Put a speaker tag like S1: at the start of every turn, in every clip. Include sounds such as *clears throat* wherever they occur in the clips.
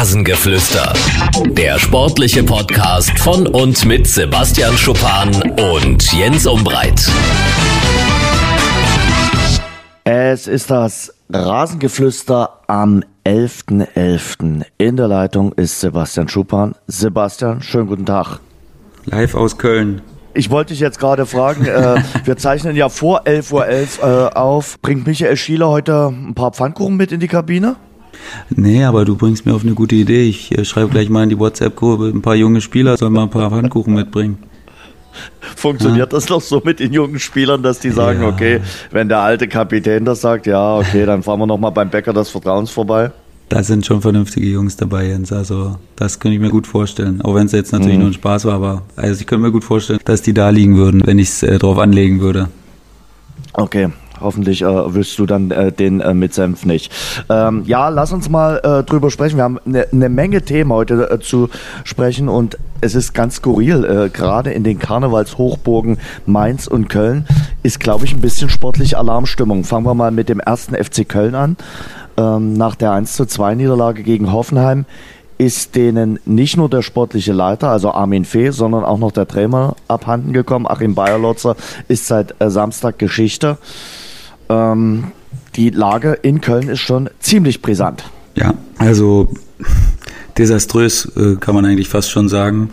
S1: Rasengeflüster. Der sportliche Podcast von und mit Sebastian Schuppan und Jens Umbreit.
S2: Es ist das Rasengeflüster am 11.11. .11. In der Leitung ist Sebastian Schuppan. Sebastian, schönen guten Tag.
S3: Live aus Köln.
S2: Ich wollte dich jetzt gerade fragen, äh, *laughs* wir zeichnen ja vor 11.11 Uhr .11, äh, auf. Bringt Michael Schieler heute ein paar Pfannkuchen mit in die Kabine?
S3: Nee, aber du bringst mir auf eine gute Idee. Ich äh, schreibe gleich mal in die WhatsApp-Gruppe, ein paar junge Spieler sollen mal ein paar Pfannkuchen mitbringen.
S2: Funktioniert ja. das noch so mit den jungen Spielern, dass die sagen, ja. okay, wenn der alte Kapitän das sagt, ja, okay, dann fahren wir nochmal beim Bäcker des Vertrauens vorbei?
S3: Da sind schon vernünftige Jungs dabei, Jens. Also das könnte ich mir gut vorstellen. Auch wenn es jetzt natürlich mhm. nur ein Spaß war, aber also ich könnte mir gut vorstellen, dass die da liegen würden, wenn ich es äh, drauf anlegen würde.
S2: Okay, Hoffentlich äh, wirst du dann äh, den äh, mit Senf nicht. Ähm, ja, lass uns mal äh, drüber sprechen. Wir haben eine ne Menge Themen heute äh, zu sprechen und es ist ganz skurril. Äh, Gerade in den Karnevalshochburgen Mainz und Köln ist, glaube ich, ein bisschen sportliche Alarmstimmung. Fangen wir mal mit dem ersten FC Köln an. Ähm, nach der 1 zu 2 Niederlage gegen Hoffenheim ist denen nicht nur der sportliche Leiter, also Armin Fee, sondern auch noch der Trainer abhanden gekommen. Achim Bayerlotzer ist seit äh, Samstag Geschichte ähm, die Lage in Köln ist schon ziemlich brisant.
S3: Ja, also desaströs äh, kann man eigentlich fast schon sagen.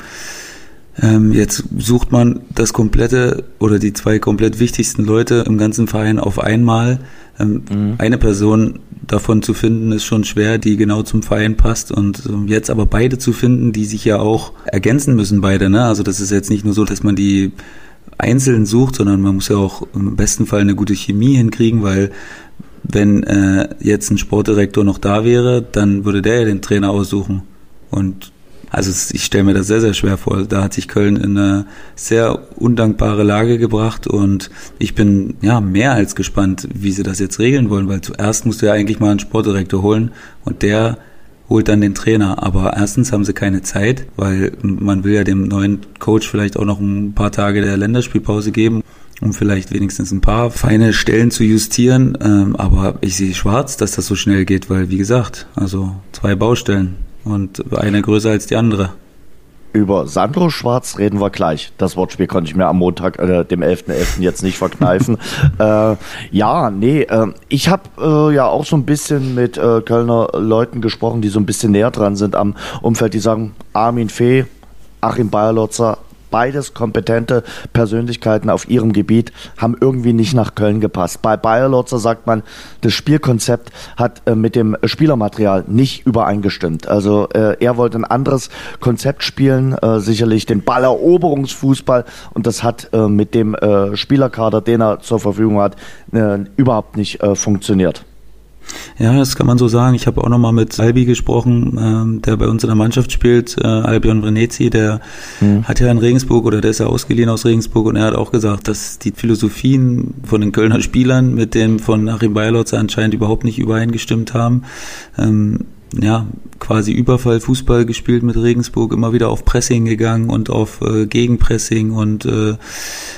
S3: Ähm, jetzt sucht man das komplette oder die zwei komplett wichtigsten Leute im ganzen Verein auf einmal. Ähm, mhm. Eine Person davon zu finden, ist schon schwer, die genau zum Verein passt. Und ähm, jetzt aber beide zu finden, die sich ja auch ergänzen müssen, beide. Ne? Also das ist jetzt nicht nur so, dass man die einzeln sucht, sondern man muss ja auch im besten Fall eine gute Chemie hinkriegen, weil wenn äh, jetzt ein Sportdirektor noch da wäre, dann würde der ja den Trainer aussuchen. Und also ich stelle mir das sehr, sehr schwer vor. Da hat sich Köln in eine sehr undankbare Lage gebracht und ich bin ja mehr als gespannt, wie sie das jetzt regeln wollen, weil zuerst musst du ja eigentlich mal einen Sportdirektor holen und der holt dann den Trainer. Aber erstens haben sie keine Zeit, weil man will ja dem neuen Coach vielleicht auch noch ein paar Tage der Länderspielpause geben um vielleicht wenigstens ein paar feine Stellen zu justieren. Ähm, aber ich sehe schwarz, dass das so schnell geht, weil wie gesagt, also zwei Baustellen und eine größer als die andere.
S2: Über Sandro Schwarz reden wir gleich. Das Wortspiel konnte ich mir am Montag, äh, dem 11.11. .11. jetzt nicht verkneifen. *laughs* äh, ja, nee, äh, ich habe äh, ja auch so ein bisschen mit äh, Kölner Leuten gesprochen, die so ein bisschen näher dran sind am Umfeld. Die sagen, Armin Fee, Achim Bayerlotzer, beides kompetente Persönlichkeiten auf ihrem Gebiet haben irgendwie nicht nach Köln gepasst. Bei Bayer Lotzer sagt man, das Spielkonzept hat äh, mit dem Spielermaterial nicht übereingestimmt. Also äh, er wollte ein anderes Konzept spielen, äh, sicherlich den Balleroberungsfußball und das hat äh, mit dem äh, Spielerkader, den er zur Verfügung hat, äh, überhaupt nicht funktioniert.
S3: Ja, das kann man so sagen. Ich habe auch nochmal mit Albi gesprochen, ähm, der bei uns in der Mannschaft spielt, äh, Albion Venezi, der mhm. hat ja in Regensburg oder der ist ja ausgeliehen aus Regensburg und er hat auch gesagt, dass die Philosophien von den Kölner Spielern mit dem von Achim Bayerlotz anscheinend überhaupt nicht übereingestimmt haben. Ähm, ja, quasi Überfallfußball gespielt mit Regensburg, immer wieder auf Pressing gegangen und auf äh, Gegenpressing und äh,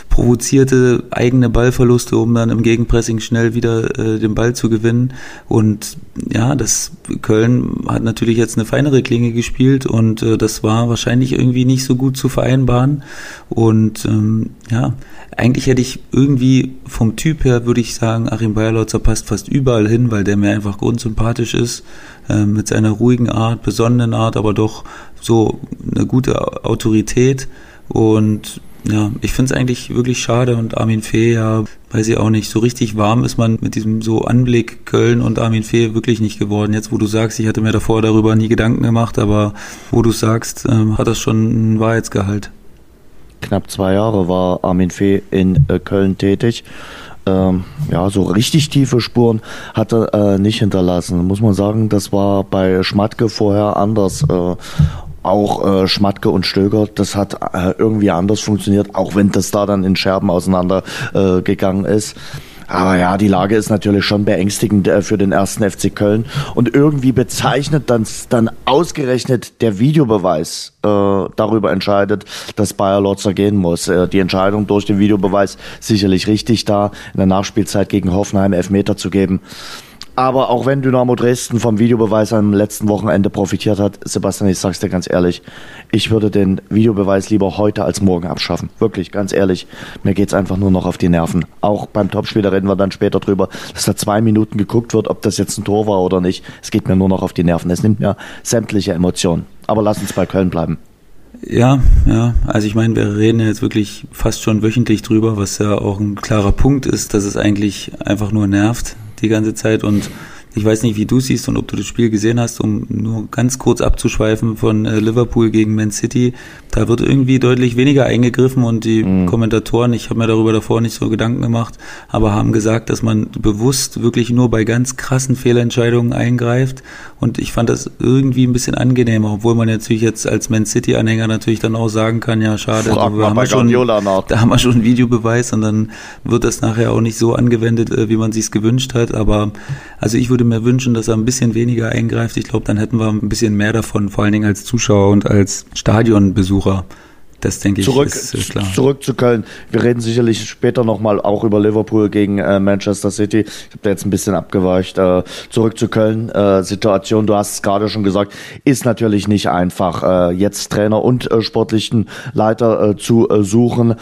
S3: provozierte eigene Ballverluste, um dann im Gegenpressing schnell wieder äh, den Ball zu gewinnen. Und ja, das Köln hat natürlich jetzt eine feinere Klinge gespielt und äh, das war wahrscheinlich irgendwie nicht so gut zu vereinbaren. Und ähm, ja, eigentlich hätte ich irgendwie vom Typ her, würde ich sagen, Achim Bayerlotzer passt fast überall hin, weil der mir einfach grundsympathisch ist, äh, mit seiner ruhigen Art, besonnenen Art, aber doch so eine gute Autorität. Und ja, ich finde es eigentlich wirklich schade und Armin Fee, ja, weiß ich auch nicht, so richtig warm ist man mit diesem so Anblick Köln und Armin Fee wirklich nicht geworden. Jetzt, wo du sagst, ich hatte mir davor darüber nie Gedanken gemacht, aber wo du sagst, äh, hat das schon einen Wahrheitsgehalt.
S2: Knapp zwei Jahre war Armin Fee in äh, Köln tätig. Ähm, ja, so richtig tiefe Spuren hat er äh, nicht hinterlassen. Muss man sagen, das war bei Schmatke vorher anders. Äh, auch äh, Schmatke und Stöger, das hat äh, irgendwie anders funktioniert, auch wenn das da dann in Scherben auseinandergegangen äh, ist. Aber ja, die Lage ist natürlich schon beängstigend äh, für den ersten FC Köln. Und irgendwie bezeichnet dann, dann ausgerechnet der Videobeweis äh, darüber entscheidet, dass Bayer Lotzer gehen muss. Äh, die Entscheidung durch den Videobeweis sicherlich richtig da, in der Nachspielzeit gegen Hoffenheim Elfmeter zu geben. Aber auch wenn Dynamo Dresden vom Videobeweis am letzten Wochenende profitiert hat, Sebastian, ich sag's dir ganz ehrlich, ich würde den Videobeweis lieber heute als morgen abschaffen. Wirklich, ganz ehrlich. Mir geht's einfach nur noch auf die Nerven. Auch beim Topspiel, da reden wir dann später drüber, dass da zwei Minuten geguckt wird, ob das jetzt ein Tor war oder nicht. Es geht mir nur noch auf die Nerven. Es nimmt mir sämtliche Emotionen. Aber lass uns bei Köln bleiben.
S3: Ja, ja. Also ich meine, wir reden jetzt wirklich fast schon wöchentlich drüber, was ja auch ein klarer Punkt ist, dass es eigentlich einfach nur nervt, die ganze Zeit und ich weiß nicht, wie du siehst und ob du das Spiel gesehen hast, um nur ganz kurz abzuschweifen von äh, Liverpool gegen Man City. Da wird irgendwie deutlich weniger eingegriffen und die mhm. Kommentatoren, ich habe mir darüber davor nicht so Gedanken gemacht, aber haben gesagt, dass man bewusst wirklich nur bei ganz krassen Fehlentscheidungen eingreift. Und ich fand das irgendwie ein bisschen angenehmer, obwohl man natürlich jetzt als Man City-Anhänger natürlich dann auch sagen kann, ja schade,
S2: da haben, wir schon,
S3: da haben wir schon einen Videobeweis und dann wird das nachher auch nicht so angewendet, äh, wie man sich gewünscht hat. Aber also ich würde würde mir wünschen, dass er ein bisschen weniger eingreift. Ich glaube, dann hätten wir ein bisschen mehr davon, vor allen Dingen als Zuschauer und als Stadionbesucher. Das denke ich
S2: zurück, ist äh, klar. Zurück zu Köln. Wir reden sicherlich später nochmal auch über Liverpool gegen äh, Manchester City. Ich habe da jetzt ein bisschen abgeweicht. Äh, zurück zu Köln. Äh, Situation, du hast es gerade schon gesagt, ist natürlich nicht einfach, äh, jetzt Trainer und äh, sportlichen Leiter äh, zu suchen.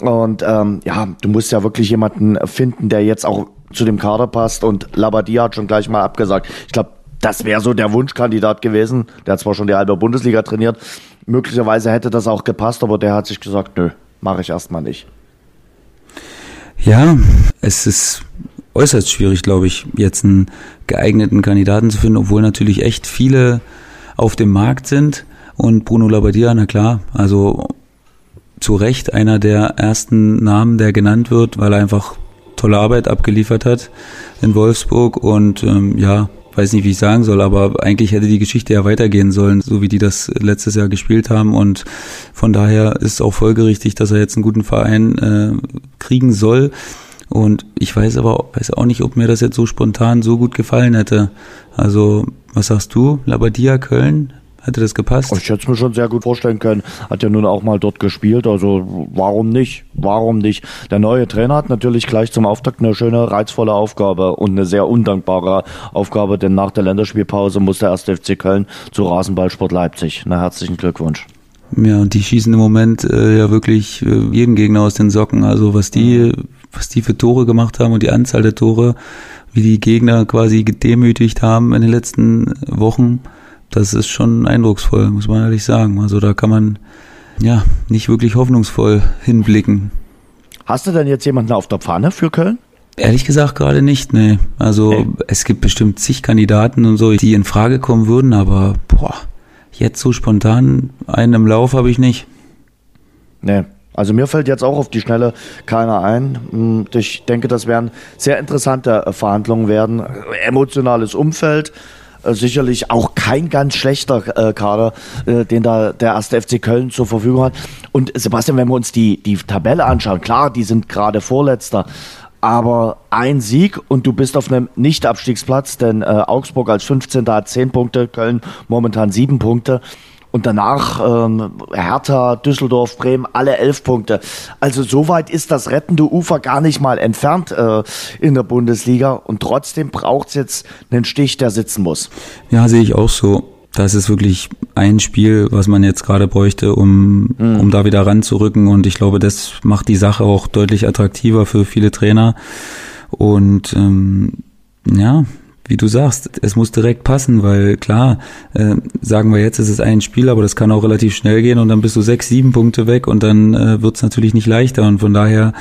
S2: Und ähm, ja, du musst ja wirklich jemanden finden, der jetzt auch zu dem Kader passt. Und Labadia hat schon gleich mal abgesagt. Ich glaube, das wäre so der Wunschkandidat gewesen. Der hat zwar schon die halbe Bundesliga trainiert. Möglicherweise hätte das auch gepasst, aber der hat sich gesagt, nö, mache ich erstmal nicht.
S3: Ja, es ist äußerst schwierig, glaube ich, jetzt einen geeigneten Kandidaten zu finden, obwohl natürlich echt viele auf dem Markt sind. Und Bruno Labbadia, na klar, also zu Recht einer der ersten Namen, der genannt wird, weil er einfach tolle Arbeit abgeliefert hat in Wolfsburg und ähm, ja, weiß nicht, wie ich sagen soll, aber eigentlich hätte die Geschichte ja weitergehen sollen, so wie die das letztes Jahr gespielt haben und von daher ist auch folgerichtig, dass er jetzt einen guten Verein äh, kriegen soll. Und ich weiß aber weiß auch nicht, ob mir das jetzt so spontan so gut gefallen hätte. Also, was sagst du? Labadia Köln? Hätte das gepasst?
S2: Ich hätte es mir schon sehr gut vorstellen können. Hat ja nun auch mal dort gespielt, also warum nicht? Warum nicht? Der neue Trainer hat natürlich gleich zum Auftakt eine schöne, reizvolle Aufgabe und eine sehr undankbare Aufgabe, denn nach der Länderspielpause muss der erste FC Köln zu Rasenballsport Leipzig. Na, herzlichen Glückwunsch.
S3: Ja, und die schießen im Moment äh, ja wirklich äh, jeden Gegner aus den Socken. Also was die, was die für Tore gemacht haben und die Anzahl der Tore, wie die Gegner quasi gedemütigt haben in den letzten Wochen das ist schon eindrucksvoll, muss man ehrlich sagen. Also da kann man ja nicht wirklich hoffnungsvoll hinblicken.
S2: Hast du denn jetzt jemanden auf der Pfanne für Köln?
S3: Ehrlich gesagt gerade nicht, nee. Also hey. es gibt bestimmt zig Kandidaten und so, die in Frage kommen würden, aber boah, jetzt so spontan einen im Lauf habe ich nicht.
S2: Nee. Also mir fällt jetzt auch auf die Schnelle keiner ein. Hm, ich denke, das werden sehr interessante Verhandlungen werden. Emotionales Umfeld, äh, sicherlich auch kein ganz schlechter äh, Kader, äh, den da der erste FC Köln zur Verfügung hat. Und Sebastian, wenn wir uns die, die Tabelle anschauen, klar, die sind gerade Vorletzter, aber ein Sieg und du bist auf einem Nicht-Abstiegsplatz, denn äh, Augsburg als 15. hat 10 Punkte, Köln momentan 7 Punkte. Und danach ähm, Hertha, Düsseldorf, Bremen, alle elf Punkte. Also so weit ist das rettende Ufer gar nicht mal entfernt äh, in der Bundesliga. Und trotzdem braucht es jetzt einen Stich, der sitzen muss.
S3: Ja, sehe ich auch so. Das ist wirklich ein Spiel, was man jetzt gerade bräuchte, um, mhm. um da wieder ranzurücken. Und ich glaube, das macht die Sache auch deutlich attraktiver für viele Trainer. Und ähm, ja, wie du sagst, es muss direkt passen, weil klar, äh, sagen wir jetzt, es ist ein Spiel, aber das kann auch relativ schnell gehen und dann bist du sechs, sieben Punkte weg und dann äh, wird es natürlich nicht leichter und von daher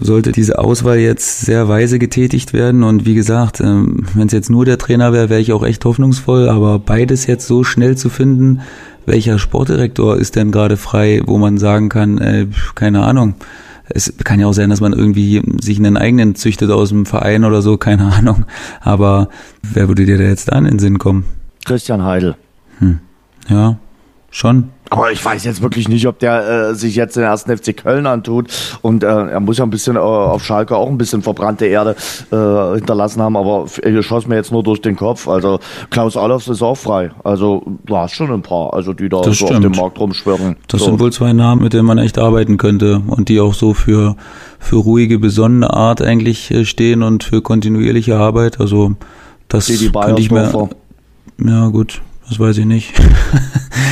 S3: sollte diese Auswahl jetzt sehr weise getätigt werden und wie gesagt, äh, wenn es jetzt nur der Trainer wäre, wäre ich auch echt hoffnungsvoll, aber beides jetzt so schnell zu finden, welcher Sportdirektor ist denn gerade frei, wo man sagen kann, äh, keine Ahnung, es kann ja auch sein, dass man irgendwie sich einen eigenen züchtet aus dem Verein oder so, keine Ahnung. Aber wer würde dir da jetzt da in den Sinn kommen?
S2: Christian Heidel.
S3: Hm. Ja, schon.
S2: Aber ich weiß jetzt wirklich nicht, ob der äh, sich jetzt den ersten FC Köln antut. Und äh, er muss ja ein bisschen äh, auf Schalke auch ein bisschen verbrannte Erde äh, hinterlassen haben. Aber ich schoss mir jetzt nur durch den Kopf. Also Klaus Allofs ist auch frei. Also du hast schon ein paar, also die da das so stimmt. auf dem Markt rumschwirren.
S3: Das
S2: so.
S3: sind wohl zwei Namen, mit denen man echt arbeiten könnte und die auch so für für ruhige, besonnene Art eigentlich äh, stehen und für kontinuierliche Arbeit. Also Das könnte ich mir. Ja, gut, das weiß ich nicht.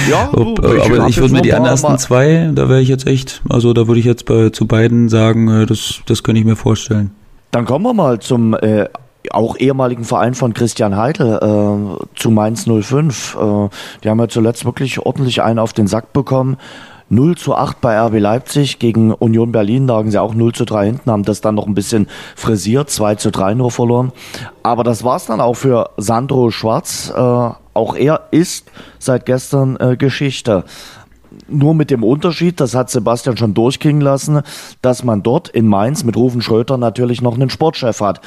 S3: Ja, *laughs* Ob, du, ich aber ich würde mir die ersten zwei, da wäre ich jetzt echt, also da würde ich jetzt bei, zu beiden sagen, äh, das, das könnte ich mir vorstellen.
S2: Dann kommen wir mal zum äh, auch ehemaligen Verein von Christian Heidel äh, zu Mainz 05. Äh, die haben ja zuletzt wirklich ordentlich einen auf den Sack bekommen. 0 zu 8 bei RB Leipzig gegen Union Berlin lagen sie auch 0 zu 3 hinten, haben das dann noch ein bisschen frisiert, 2 zu 3 nur verloren. Aber das war's dann auch für Sandro Schwarz. Äh, auch er ist seit gestern äh, Geschichte. Nur mit dem Unterschied, das hat Sebastian schon durchklingen lassen, dass man dort in Mainz mit Rufen Schröter natürlich noch einen Sportchef hat.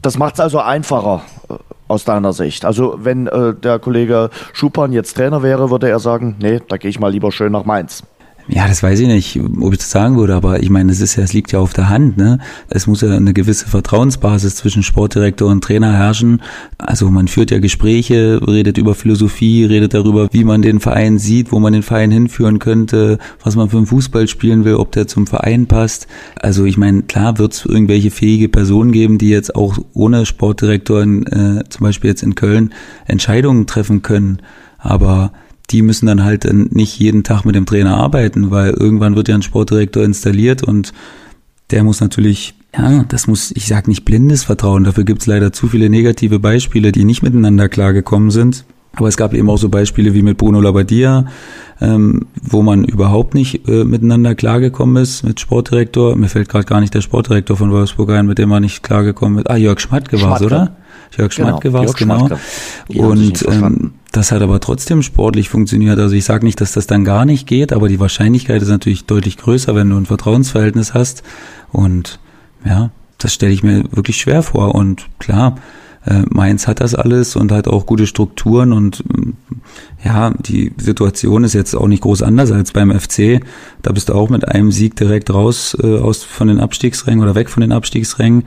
S2: Das macht es also einfacher äh, aus deiner Sicht. Also wenn äh, der Kollege Schupan jetzt Trainer wäre, würde er sagen, nee, da gehe ich mal lieber schön nach Mainz.
S3: Ja, das weiß ich nicht, ob ich das sagen würde, aber ich meine, es ist ja, es liegt ja auf der Hand, ne? Es muss ja eine gewisse Vertrauensbasis zwischen Sportdirektor und Trainer herrschen. Also man führt ja Gespräche, redet über Philosophie, redet darüber, wie man den Verein sieht, wo man den Verein hinführen könnte, was man für einen Fußball spielen will, ob der zum Verein passt. Also ich meine, klar wird es irgendwelche fähige Personen geben, die jetzt auch ohne Sportdirektor in, äh, zum Beispiel jetzt in Köln Entscheidungen treffen können. Aber die müssen dann halt nicht jeden Tag mit dem Trainer arbeiten, weil irgendwann wird ja ein Sportdirektor installiert und der muss natürlich, ja, das muss, ich sag nicht blindes Vertrauen, dafür gibt's leider zu viele negative Beispiele, die nicht miteinander klargekommen sind. Aber es gab eben auch so Beispiele wie mit Bruno Labbadia, ähm, wo man überhaupt nicht äh, miteinander klargekommen ist mit Sportdirektor. Mir fällt gerade gar nicht der Sportdirektor von Wolfsburg ein, mit dem man nicht klargekommen ist. Ah, Jörg Schmatke, war es, oder? Jörg genau, Schmatke war es, genau. Und ähm, das hat aber trotzdem sportlich funktioniert. Also ich sage nicht, dass das dann gar nicht geht, aber die Wahrscheinlichkeit ist natürlich deutlich größer, wenn du ein Vertrauensverhältnis hast. Und ja, das stelle ich mir wirklich schwer vor. Und klar, äh, Mainz hat das alles und hat auch gute Strukturen und ja, die Situation ist jetzt auch nicht groß anders als beim FC. Da bist du auch mit einem Sieg direkt raus äh, aus von den Abstiegsrängen oder weg von den Abstiegsrängen.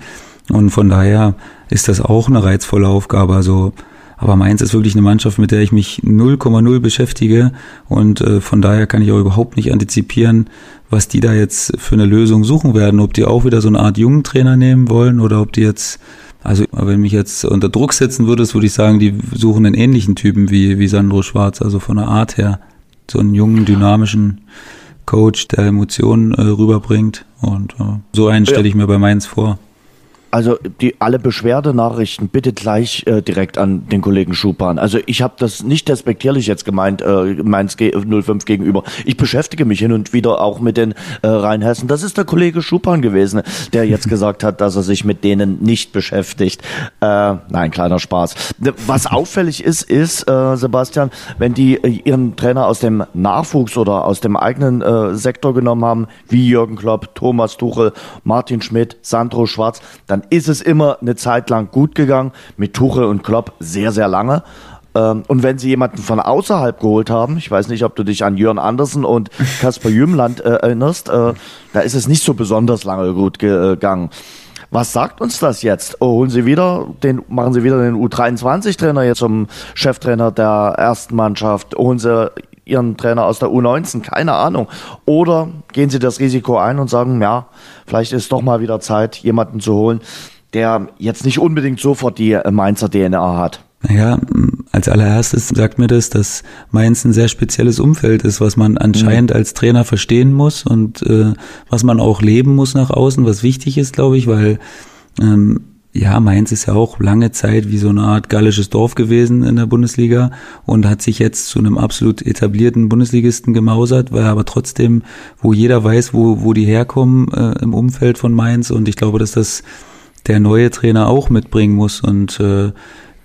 S3: Und von daher ist das auch eine reizvolle Aufgabe. Also, aber Mainz ist wirklich eine Mannschaft, mit der ich mich 0,0 beschäftige und äh, von daher kann ich auch überhaupt nicht antizipieren, was die da jetzt für eine Lösung suchen werden. Ob die auch wieder so eine Art jungen Trainer nehmen wollen oder ob die jetzt, also wenn mich jetzt unter Druck setzen würdest, würde ich sagen, die suchen einen ähnlichen Typen wie, wie Sandro Schwarz, also von der Art her. So einen jungen, dynamischen Coach, der Emotionen äh, rüberbringt. Und äh, so einen stelle ich mir bei Mainz vor.
S2: Also die alle Beschwerdenachrichten bitte gleich äh, direkt an den Kollegen Schupan. Also ich habe das nicht despektierlich jetzt gemeint, äh, Mainz G 05 gegenüber. Ich beschäftige mich hin und wieder auch mit den äh, Rheinhessen. Das ist der Kollege Schupan gewesen, der jetzt *laughs* gesagt hat, dass er sich mit denen nicht beschäftigt. Äh, nein, kleiner Spaß. Was auffällig ist, ist, äh, Sebastian, wenn die äh, ihren Trainer aus dem Nachwuchs oder aus dem eigenen äh, Sektor genommen haben, wie Jürgen Klopp, Thomas Tuchel, Martin Schmidt, Sandro Schwarz, dann ist es immer eine Zeit lang gut gegangen, mit Tuchel und Klopp sehr, sehr lange. Ähm, und wenn sie jemanden von außerhalb geholt haben, ich weiß nicht, ob du dich an Jörn Andersen und *laughs* Kasper Jümland äh, erinnerst, äh, da ist es nicht so besonders lange gut gegangen. Was sagt uns das jetzt? Oh, holen Sie wieder den, machen Sie wieder den U23-Trainer jetzt zum Cheftrainer der ersten Mannschaft? Holen Sie Ihren Trainer aus der U19? Keine Ahnung. Oder gehen Sie das Risiko ein und sagen, ja, vielleicht ist doch mal wieder Zeit, jemanden zu holen, der jetzt nicht unbedingt sofort die Mainzer DNA hat?
S3: Naja, als allererstes sagt mir das, dass Mainz ein sehr spezielles Umfeld ist, was man anscheinend mhm. als Trainer verstehen muss und äh, was man auch leben muss nach außen, was wichtig ist, glaube ich, weil ähm, ja, Mainz ist ja auch lange Zeit wie so eine Art gallisches Dorf gewesen in der Bundesliga und hat sich jetzt zu einem absolut etablierten Bundesligisten gemausert, weil aber trotzdem, wo jeder weiß, wo, wo die herkommen äh, im Umfeld von Mainz und ich glaube, dass das der neue Trainer auch mitbringen muss und äh,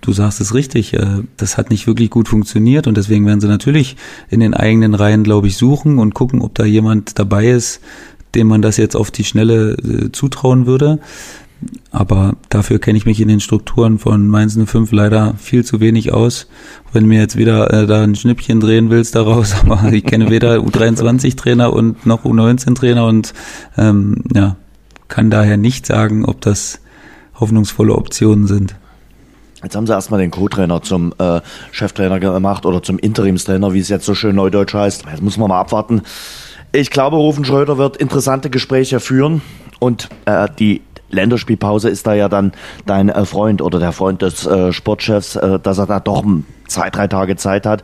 S3: du sagst es richtig, äh, das hat nicht wirklich gut funktioniert und deswegen werden sie natürlich in den eigenen Reihen, glaube ich, suchen und gucken, ob da jemand dabei ist, dem man das jetzt auf die Schnelle äh, zutrauen würde. Aber dafür kenne ich mich in den Strukturen von Mainz 05 leider viel zu wenig aus. Wenn mir jetzt wieder äh, da ein Schnippchen drehen willst daraus, *laughs* aber ich kenne weder U23-Trainer und noch U19-Trainer und ähm, ja, kann daher nicht sagen, ob das hoffnungsvolle Optionen sind.
S2: Jetzt haben sie erstmal den Co-Trainer zum äh, Cheftrainer gemacht oder zum Interimstrainer, wie es jetzt so schön neudeutsch heißt. Jetzt muss man mal abwarten. Ich glaube, Rufen Schröder wird interessante Gespräche führen und äh, die Länderspielpause ist da ja dann dein äh, Freund oder der Freund des äh, Sportchefs, äh, dass er da doch zwei, drei Tage Zeit hat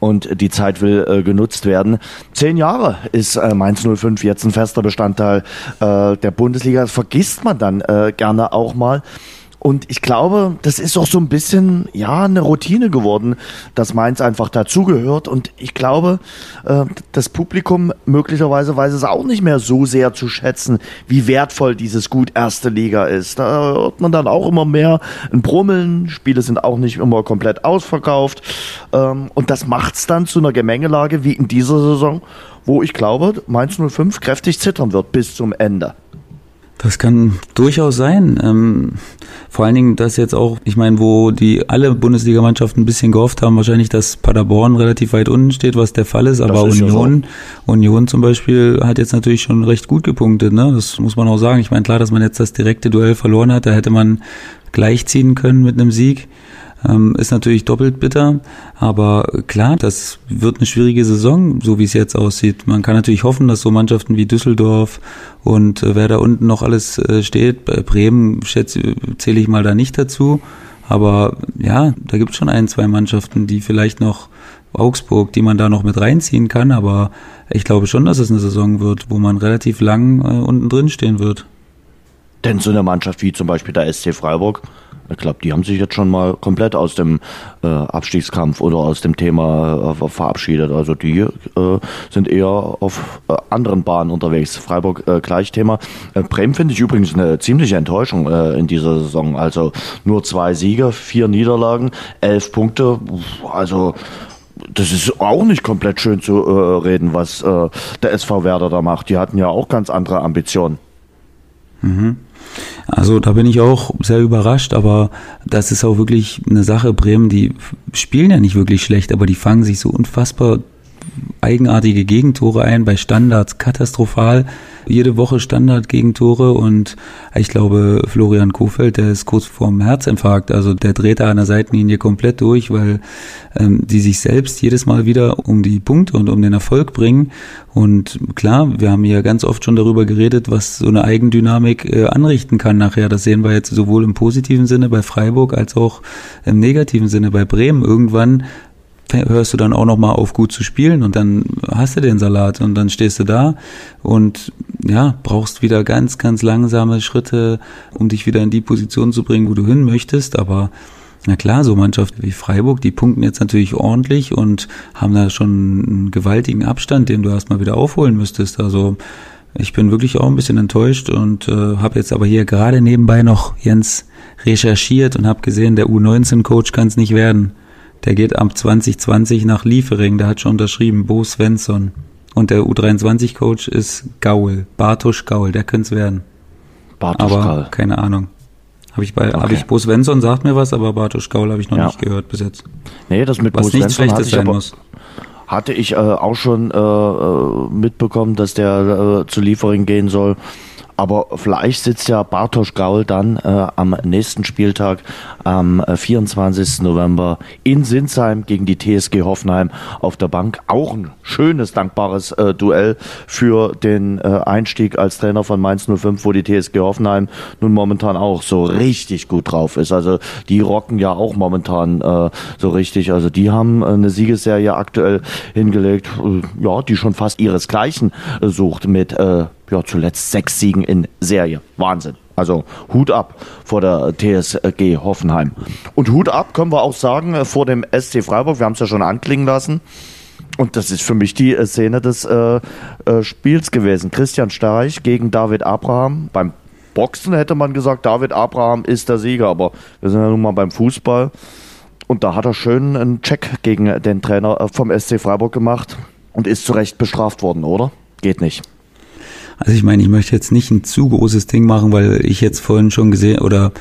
S2: und die Zeit will äh, genutzt werden. Zehn Jahre ist äh, Mainz 05 jetzt ein fester Bestandteil äh, der Bundesliga. Das vergisst man dann äh, gerne auch mal. Und ich glaube, das ist auch so ein bisschen, ja, eine Routine geworden, dass Mainz einfach dazugehört. Und ich glaube, äh, das Publikum möglicherweise weiß es auch nicht mehr so sehr zu schätzen, wie wertvoll dieses gut erste Liga ist. Da hört man dann auch immer mehr ein Brummeln. Spiele sind auch nicht immer komplett ausverkauft. Ähm, und das macht's dann zu einer Gemengelage wie in dieser Saison, wo ich glaube, Mainz 05 kräftig zittern wird bis zum Ende.
S3: Das kann durchaus sein. Ähm, vor allen Dingen, dass jetzt auch, ich meine, wo die alle Bundesligamannschaften ein bisschen gehofft haben, wahrscheinlich, dass Paderborn relativ weit unten steht, was der Fall ist. Aber ist Union, ja so. Union zum Beispiel hat jetzt natürlich schon recht gut gepunktet. Ne? Das muss man auch sagen. Ich meine, klar, dass man jetzt das direkte Duell verloren hat, da hätte man gleichziehen können mit einem Sieg. Ähm, ist natürlich doppelt bitter, aber klar, das wird eine schwierige Saison, so wie es jetzt aussieht. Man kann natürlich hoffen, dass so Mannschaften wie Düsseldorf und äh, wer da unten noch alles äh, steht, Bremen schätze, zähle ich mal da nicht dazu, aber ja, da gibt es schon ein, zwei Mannschaften, die vielleicht noch Augsburg, die man da noch mit reinziehen kann, aber ich glaube schon, dass es eine Saison wird, wo man relativ lang äh, unten drin stehen wird.
S2: Denn so eine Mannschaft wie zum Beispiel der SC Freiburg, ich glaube, die haben sich jetzt schon mal komplett aus dem äh, Abstiegskampf oder aus dem Thema äh, verabschiedet. Also die äh, sind eher auf äh, anderen Bahnen unterwegs. Freiburg äh, gleich Thema. Äh, Bremen finde ich übrigens eine ziemliche Enttäuschung in dieser Saison. Also nur zwei Siege, vier Niederlagen, elf Punkte. Also das ist auch nicht komplett schön zu reden, was der SV Werder da macht. Die hatten ja auch ganz andere Ambitionen.
S3: Mhm. Also da bin ich auch sehr überrascht, aber das ist auch wirklich eine Sache. Bremen, die spielen ja nicht wirklich schlecht, aber die fangen sich so unfassbar eigenartige Gegentore ein, bei Standards katastrophal. Jede Woche Standard-Gegentore und ich glaube, Florian Kofeld, der ist kurz vorm Herzinfarkt. Also der dreht da an der Seitenlinie komplett durch, weil ähm, die sich selbst jedes Mal wieder um die Punkte und um den Erfolg bringen. Und klar, wir haben ja ganz oft schon darüber geredet, was so eine Eigendynamik äh, anrichten kann nachher. Das sehen wir jetzt sowohl im positiven Sinne bei Freiburg als auch im negativen Sinne bei Bremen. Irgendwann hörst du dann auch noch mal auf gut zu spielen und dann hast du den Salat und dann stehst du da und ja, brauchst wieder ganz, ganz langsame Schritte, um dich wieder in die Position zu bringen, wo du hin möchtest, aber na klar, so Mannschaften wie Freiburg, die punkten jetzt natürlich ordentlich und haben da schon einen gewaltigen Abstand, den du erstmal wieder aufholen müsstest. Also ich bin wirklich auch ein bisschen enttäuscht und äh, habe jetzt aber hier gerade nebenbei noch Jens recherchiert und habe gesehen, der U19-Coach kann es nicht werden. Der geht ab 2020 nach Liefering, der hat schon unterschrieben, Bo Svensson. Und der U23-Coach ist Gaul, Bartosch Gaul, der könnte es werden. Bartosch aber Gaul. keine Ahnung. Habe ich bei, okay. habe ich Bo Svensson sagt mir was, aber Bartosch Gaul habe ich noch ja. nicht gehört bis jetzt.
S2: Nee, das mit was Bo nichts Schlechtes sein muss. Hatte ich äh, auch schon äh, äh, mitbekommen, dass der äh, zu Liefering gehen soll. Aber vielleicht sitzt ja Bartosz Gaul dann äh, am nächsten Spieltag am äh, 24. November in Sinsheim gegen die TSG Hoffenheim auf der Bank. Auch ein schönes, dankbares äh, Duell für den äh, Einstieg als Trainer von Mainz 05, wo die TSG Hoffenheim nun momentan auch so richtig gut drauf ist. Also die rocken ja auch momentan äh, so richtig. Also die haben äh, eine Siegesserie aktuell hingelegt, äh, ja, die schon fast ihresgleichen äh, sucht mit äh, ja, zuletzt sechs Siegen in Serie. Wahnsinn. Also Hut ab vor der TSG Hoffenheim. Und Hut ab können wir auch sagen vor dem SC Freiburg. Wir haben es ja schon anklingen lassen. Und das ist für mich die äh, Szene des äh, äh, Spiels gewesen. Christian Starich gegen David Abraham. Beim Boxen hätte man gesagt, David Abraham ist der Sieger. Aber wir sind ja nun mal beim Fußball. Und da hat er schön einen Check gegen den Trainer äh, vom SC Freiburg gemacht und ist zu Recht bestraft worden, oder? Geht nicht.
S3: Also ich meine, ich möchte jetzt nicht ein zu großes Ding machen, weil ich jetzt vorhin schon gesehen oder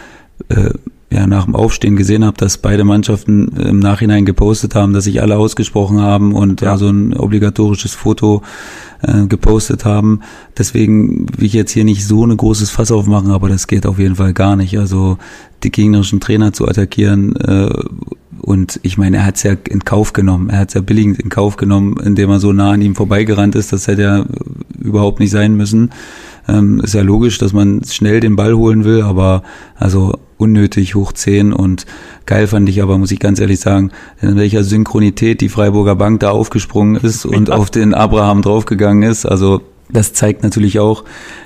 S3: äh, ja nach dem Aufstehen gesehen habe, dass beide Mannschaften im Nachhinein gepostet haben, dass sich alle ausgesprochen haben und ja, ja so ein obligatorisches Foto äh, gepostet haben. Deswegen will ich jetzt hier nicht so ein großes Fass aufmachen, aber das geht auf jeden Fall gar nicht. Also die gegnerischen Trainer zu attackieren äh, und ich meine, er hat es ja in Kauf genommen. Er hat es ja billigend in Kauf genommen, indem er so nah an ihm vorbeigerannt ist. Das hätte ja überhaupt nicht sein müssen. Ähm, ist ja logisch, dass man schnell den Ball holen will, aber also unnötig hoch 10 und geil fand ich aber, muss ich ganz ehrlich sagen, in welcher Synchronität die Freiburger Bank da aufgesprungen ist und ja. auf den Abraham draufgegangen ist. Also das zeigt natürlich auch,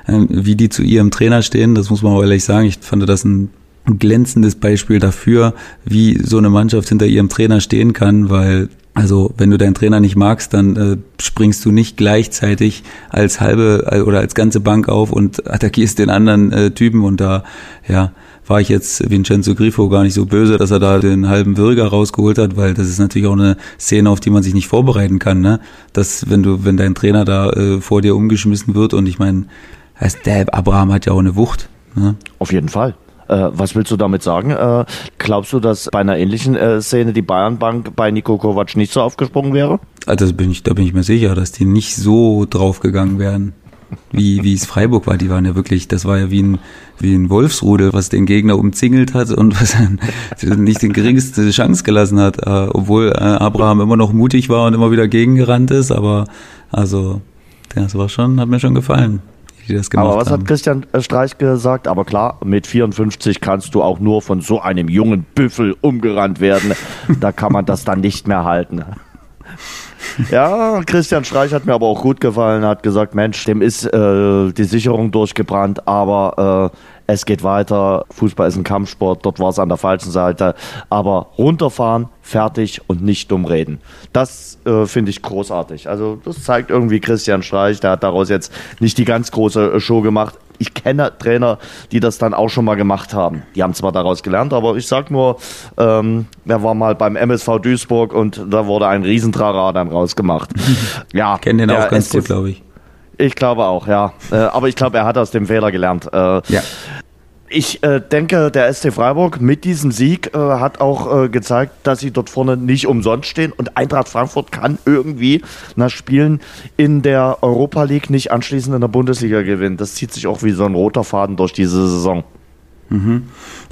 S3: ähm, wie die zu ihrem Trainer stehen. Das muss man auch ehrlich sagen. Ich fand das ein glänzendes Beispiel dafür, wie so eine Mannschaft hinter ihrem Trainer stehen kann, weil also wenn du deinen Trainer nicht magst, dann äh, springst du nicht gleichzeitig als halbe äh, oder als ganze Bank auf und attackierst den anderen äh, Typen und da ja war ich jetzt Vincenzo Grifo gar nicht so böse, dass er da den halben Würger rausgeholt hat, weil das ist natürlich auch eine Szene, auf die man sich nicht vorbereiten kann, ne? Dass wenn du wenn dein Trainer da äh, vor dir umgeschmissen wird und ich meine, heißt der Abraham hat ja auch eine Wucht. Ne?
S2: Auf jeden Fall. Äh, was willst du damit sagen? Äh, glaubst du, dass bei einer ähnlichen äh, Szene die Bayernbank bei Nico Kovac nicht so aufgesprungen wäre?
S3: Also bin ich, da bin ich mir sicher, dass die nicht so draufgegangen wären, wie, wie es Freiburg war. Die waren ja wirklich, das war ja wie ein, wie ein Wolfsrudel, was den Gegner umzingelt hat und was nicht den geringste Chance gelassen hat, äh, obwohl äh, Abraham immer noch mutig war und immer wieder gegengerannt ist, aber also, das war schon, hat mir schon gefallen
S2: die das gemacht. Aber was haben. hat Christian äh, Streich gesagt? Aber klar, mit 54 kannst du auch nur von so einem jungen Büffel umgerannt werden. da kann man das dann nicht mehr halten. Ja, Christian Streich hat mir aber auch gut gefallen, hat gesagt, Mensch, dem ist äh, die Sicherung durchgebrannt, aber äh, es geht weiter. Fußball ist ein Kampfsport, dort war es an der falschen Seite. Aber runterfahren, fertig und nicht dumm reden. Das äh, finde ich großartig. Also das zeigt irgendwie Christian Streich, der hat daraus jetzt nicht die ganz große äh, Show gemacht. Ich kenne Trainer, die das dann auch schon mal gemacht haben. Die haben zwar daraus gelernt, aber ich sag nur, ähm, er war mal beim MSV Duisburg und da wurde ein Riesentrara dann rausgemacht. *laughs*
S3: ja, kenne den auch ganz gut, glaube ich.
S2: Ich glaube auch, ja. Äh, aber ich glaube, er hat aus dem Fehler gelernt. Äh, ja. Ich äh, denke, der SC Freiburg mit diesem Sieg äh, hat auch äh, gezeigt, dass sie dort vorne nicht umsonst stehen und Eintracht Frankfurt kann irgendwie nach Spielen in der Europa League nicht anschließend in der Bundesliga gewinnen. Das zieht sich auch wie so ein roter Faden durch diese Saison.
S3: Mhm.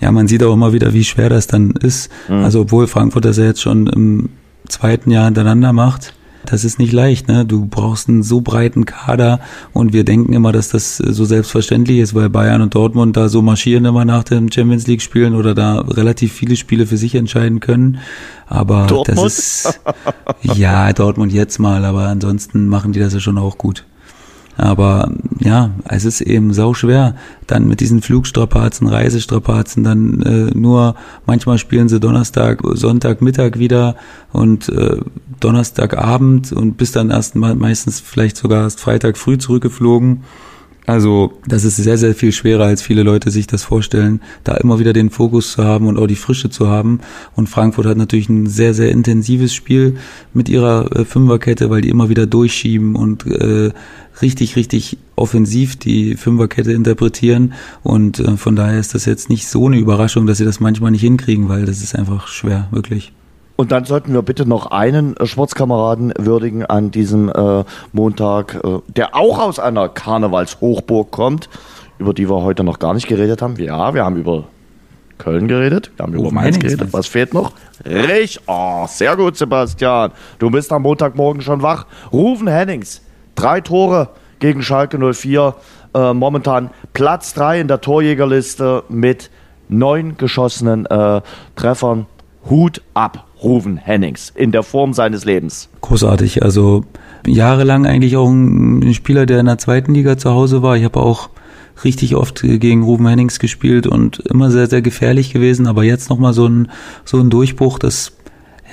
S3: Ja, man sieht auch immer wieder, wie schwer das dann ist. Mhm. Also obwohl Frankfurt das ja jetzt schon im zweiten Jahr hintereinander macht, das ist nicht leicht, ne? Du brauchst einen so breiten Kader und wir denken immer, dass das so selbstverständlich ist, weil Bayern und Dortmund da so marschieren immer nach dem Champions League spielen oder da relativ viele Spiele für sich entscheiden können. Aber Dortmund? das ist ja Dortmund jetzt mal, aber ansonsten machen die das ja schon auch gut. Aber ja, es ist eben sau schwer. Dann mit diesen Flugstrapazen, Reisestrapazen, dann äh, nur manchmal spielen sie Donnerstag, Sonntag, Mittag wieder und äh, Donnerstagabend und bis dann erst meistens vielleicht sogar erst Freitag früh zurückgeflogen. Also das ist sehr, sehr viel schwerer, als viele Leute sich das vorstellen, da immer wieder den Fokus zu haben und auch die Frische zu haben. Und Frankfurt hat natürlich ein sehr, sehr intensives Spiel mit ihrer äh, Fünferkette, weil die immer wieder durchschieben und äh, richtig, richtig offensiv die Fünferkette interpretieren. Und äh, von daher ist das jetzt nicht so eine Überraschung, dass sie das manchmal nicht hinkriegen, weil das ist einfach schwer, wirklich.
S2: Und dann sollten wir bitte noch einen äh, Sportskameraden würdigen an diesem äh, Montag, äh, der auch aus einer Karnevalshochburg kommt, über die wir heute noch gar nicht geredet haben. Ja, wir haben über Köln geredet, wir haben über Mainz geredet. Was fehlt noch? Rich. Oh, sehr gut, Sebastian. Du bist am Montagmorgen schon wach. Rufen Hennings, drei Tore gegen Schalke 04. Äh, momentan Platz drei in der Torjägerliste mit neun geschossenen äh, Treffern. Hut ab. Ruven Hennings in der Form seines Lebens.
S3: Großartig. Also jahrelang eigentlich auch ein Spieler, der in der zweiten Liga zu Hause war. Ich habe auch richtig oft gegen Ruben Hennings gespielt und immer sehr, sehr gefährlich gewesen. Aber jetzt nochmal so ein, so ein Durchbruch, das,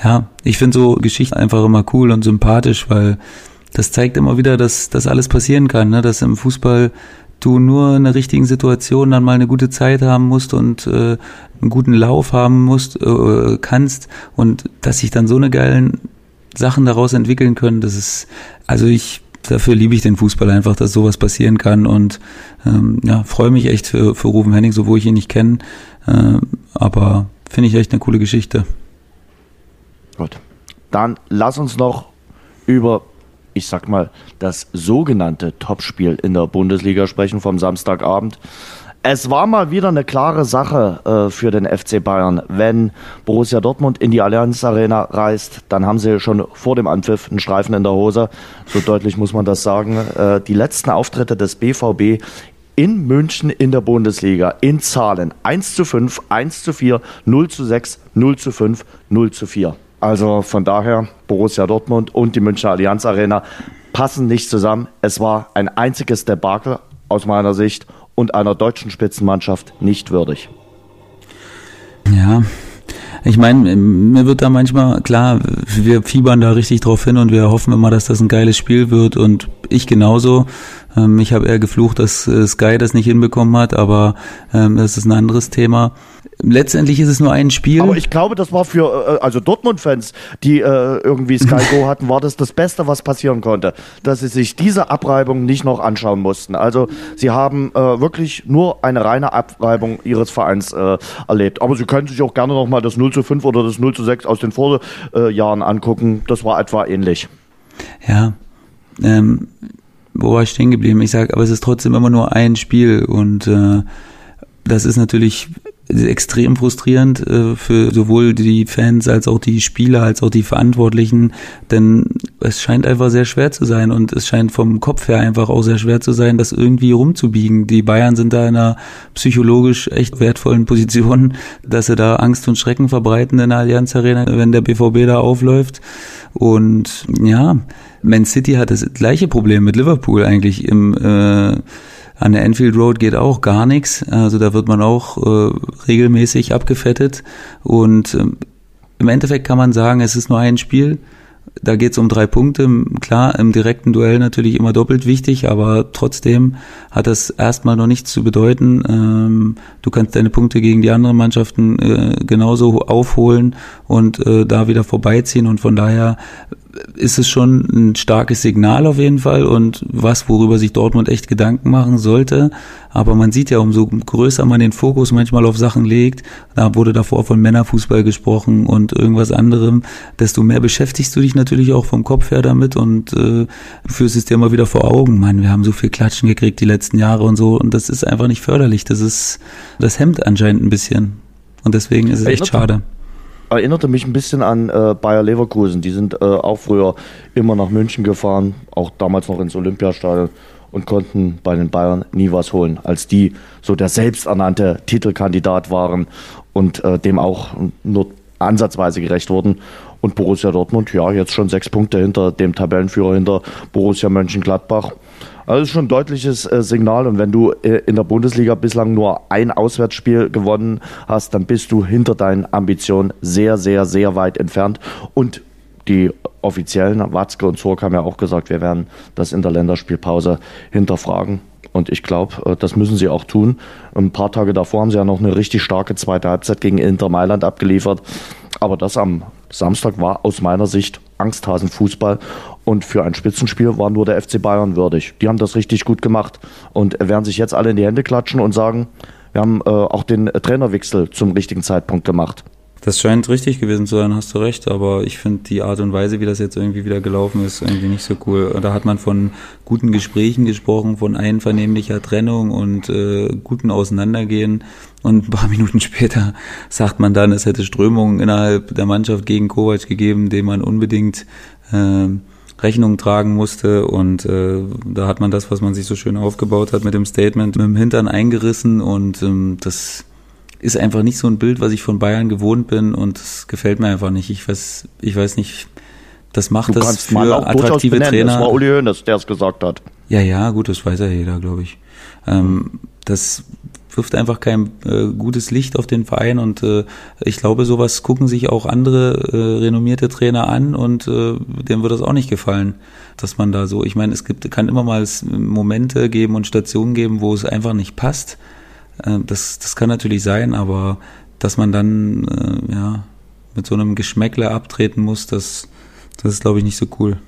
S3: ja, ich finde so Geschichten einfach immer cool und sympathisch, weil das zeigt immer wieder, dass das alles passieren kann, ne? dass im Fußball du nur in der richtigen Situation dann mal eine gute Zeit haben musst und äh, einen guten Lauf haben musst, äh, kannst und dass sich dann so eine geilen Sachen daraus entwickeln können, das ist, also ich, dafür liebe ich den Fußball einfach, dass sowas passieren kann und ähm, ja, freue mich echt für, für Rufen Henning, wo ich ihn nicht kenne, äh, aber finde ich echt eine coole Geschichte.
S2: Gut, dann lass uns noch über ich sag mal, das sogenannte Topspiel in der Bundesliga sprechen vom Samstagabend. Es war mal wieder eine klare Sache äh, für den FC Bayern. Wenn Borussia Dortmund in die Allianz Arena reist, dann haben sie schon vor dem Anpfiff einen Streifen in der Hose. So deutlich muss man das sagen. Äh, die letzten Auftritte des BVB in München in der Bundesliga in Zahlen 1 zu 5, 1 zu 4, 0 zu 6, 0 zu 5, 0 zu 4. Also von daher Borussia Dortmund und die Münchner Allianz Arena passen nicht zusammen. Es war ein einziges Debakel aus meiner Sicht und einer deutschen Spitzenmannschaft nicht würdig.
S3: Ja, ich meine, mir wird da manchmal klar, wir fiebern da richtig drauf hin und wir hoffen immer, dass das ein geiles Spiel wird und ich genauso. Ähm, ich habe eher geflucht, dass äh, Sky das nicht hinbekommen hat, aber ähm, das ist ein anderes Thema. Letztendlich ist es nur ein Spiel.
S2: Aber ich glaube, das war für äh, also Dortmund-Fans, die äh, irgendwie Sky Go *laughs* hatten, war das das Beste, was passieren konnte, dass sie sich diese Abreibung nicht noch anschauen mussten. Also sie haben äh, wirklich nur eine reine Abreibung ihres Vereins äh, erlebt. Aber sie können sich auch gerne noch mal das 0 zu 5 oder das 0 zu 6 aus den Vorjahren angucken. Das war etwa ähnlich.
S3: Ja, ähm, wo war ich stehen geblieben? Ich sage, aber es ist trotzdem immer nur ein Spiel und äh, das ist natürlich extrem frustrierend äh, für sowohl die Fans als auch die Spieler als auch die Verantwortlichen, denn es scheint einfach sehr schwer zu sein und es scheint vom Kopf her einfach auch sehr schwer zu sein, das irgendwie rumzubiegen. Die Bayern sind da in einer psychologisch echt wertvollen Position, dass sie da Angst und Schrecken verbreiten in der Allianz Arena, wenn der BVB da aufläuft und ja, Man City hat das gleiche Problem mit Liverpool eigentlich im äh, an der Enfield Road geht auch gar nichts. Also da wird man auch äh, regelmäßig abgefettet. Und äh, im Endeffekt kann man sagen, es ist nur ein Spiel. Da geht es um drei Punkte. Klar, im direkten Duell natürlich immer doppelt wichtig, aber trotzdem hat das erstmal noch nichts zu bedeuten. Ähm, du kannst deine Punkte gegen die anderen Mannschaften äh, genauso aufholen und äh, da wieder vorbeiziehen. Und von daher ist es schon ein starkes Signal auf jeden Fall und was, worüber sich Dortmund echt Gedanken machen sollte. Aber man sieht ja, umso größer man den Fokus manchmal auf Sachen legt, da wurde davor von Männerfußball gesprochen und irgendwas anderem, desto mehr beschäftigst du dich natürlich auch vom Kopf her damit und äh, führst es dir immer wieder vor Augen. Mann, wir haben so viel Klatschen gekriegt die letzten Jahre und so und das ist einfach nicht förderlich. Das ist, das hemmt anscheinend ein bisschen. Und deswegen ist es echt schade
S2: erinnerte mich ein bisschen an äh, Bayer Leverkusen. Die sind äh, auch früher immer nach München gefahren, auch damals noch ins Olympiastadion und konnten bei den Bayern nie was holen, als die so der selbsternannte Titelkandidat waren und äh, dem auch nur ansatzweise gerecht wurden. Und Borussia Dortmund, ja, jetzt schon sechs Punkte hinter dem Tabellenführer, hinter Borussia Mönchengladbach. Also das ist schon ein deutliches äh, Signal. Und wenn du äh, in der Bundesliga bislang nur ein Auswärtsspiel gewonnen hast, dann bist du hinter deinen Ambitionen sehr, sehr, sehr weit entfernt. Und die offiziellen, Watzke und Zorc haben ja auch gesagt, wir werden das in der Länderspielpause hinterfragen. Und ich glaube, äh, das müssen sie auch tun. Ein paar Tage davor haben sie ja noch eine richtig starke zweite Halbzeit gegen Inter Mailand abgeliefert. Aber das am Samstag war aus meiner Sicht Angsthasenfußball. Und für ein Spitzenspiel war nur der FC Bayern würdig. Die haben das richtig gut gemacht und werden sich jetzt alle in die Hände klatschen und sagen, wir haben äh, auch den Trainerwechsel zum richtigen Zeitpunkt gemacht.
S3: Das scheint richtig gewesen zu sein, hast du recht, aber ich finde die Art und Weise, wie das jetzt irgendwie wieder gelaufen ist, irgendwie nicht so cool. Da hat man von guten Gesprächen gesprochen, von einvernehmlicher Trennung und äh, guten Auseinandergehen. Und ein paar *laughs* Minuten später sagt man dann, es hätte Strömungen innerhalb der Mannschaft gegen Kovac gegeben, dem man unbedingt äh, Rechnung tragen musste und äh, da hat man das, was man sich so schön aufgebaut hat mit dem Statement, mit dem Hintern eingerissen und ähm, das ist einfach nicht so ein Bild, was ich von Bayern gewohnt bin und es gefällt mir einfach nicht. Ich weiß, ich weiß nicht, das macht du das für attraktive Trainer. Das
S2: war Uli Hoeneß, der es gesagt hat.
S3: Ja, ja, gut, das weiß ja jeder, glaube ich. Ähm, das wirft einfach kein äh, gutes Licht auf den Verein und äh, ich glaube, sowas gucken sich auch andere äh, renommierte Trainer an und äh, dem wird das auch nicht gefallen, dass man da so, ich meine, es gibt, kann immer mal Momente geben und Stationen geben, wo es einfach nicht passt. Äh, das, das kann natürlich sein, aber dass man dann äh, ja, mit so einem Geschmäckle abtreten muss, das, das ist, glaube ich, nicht so cool.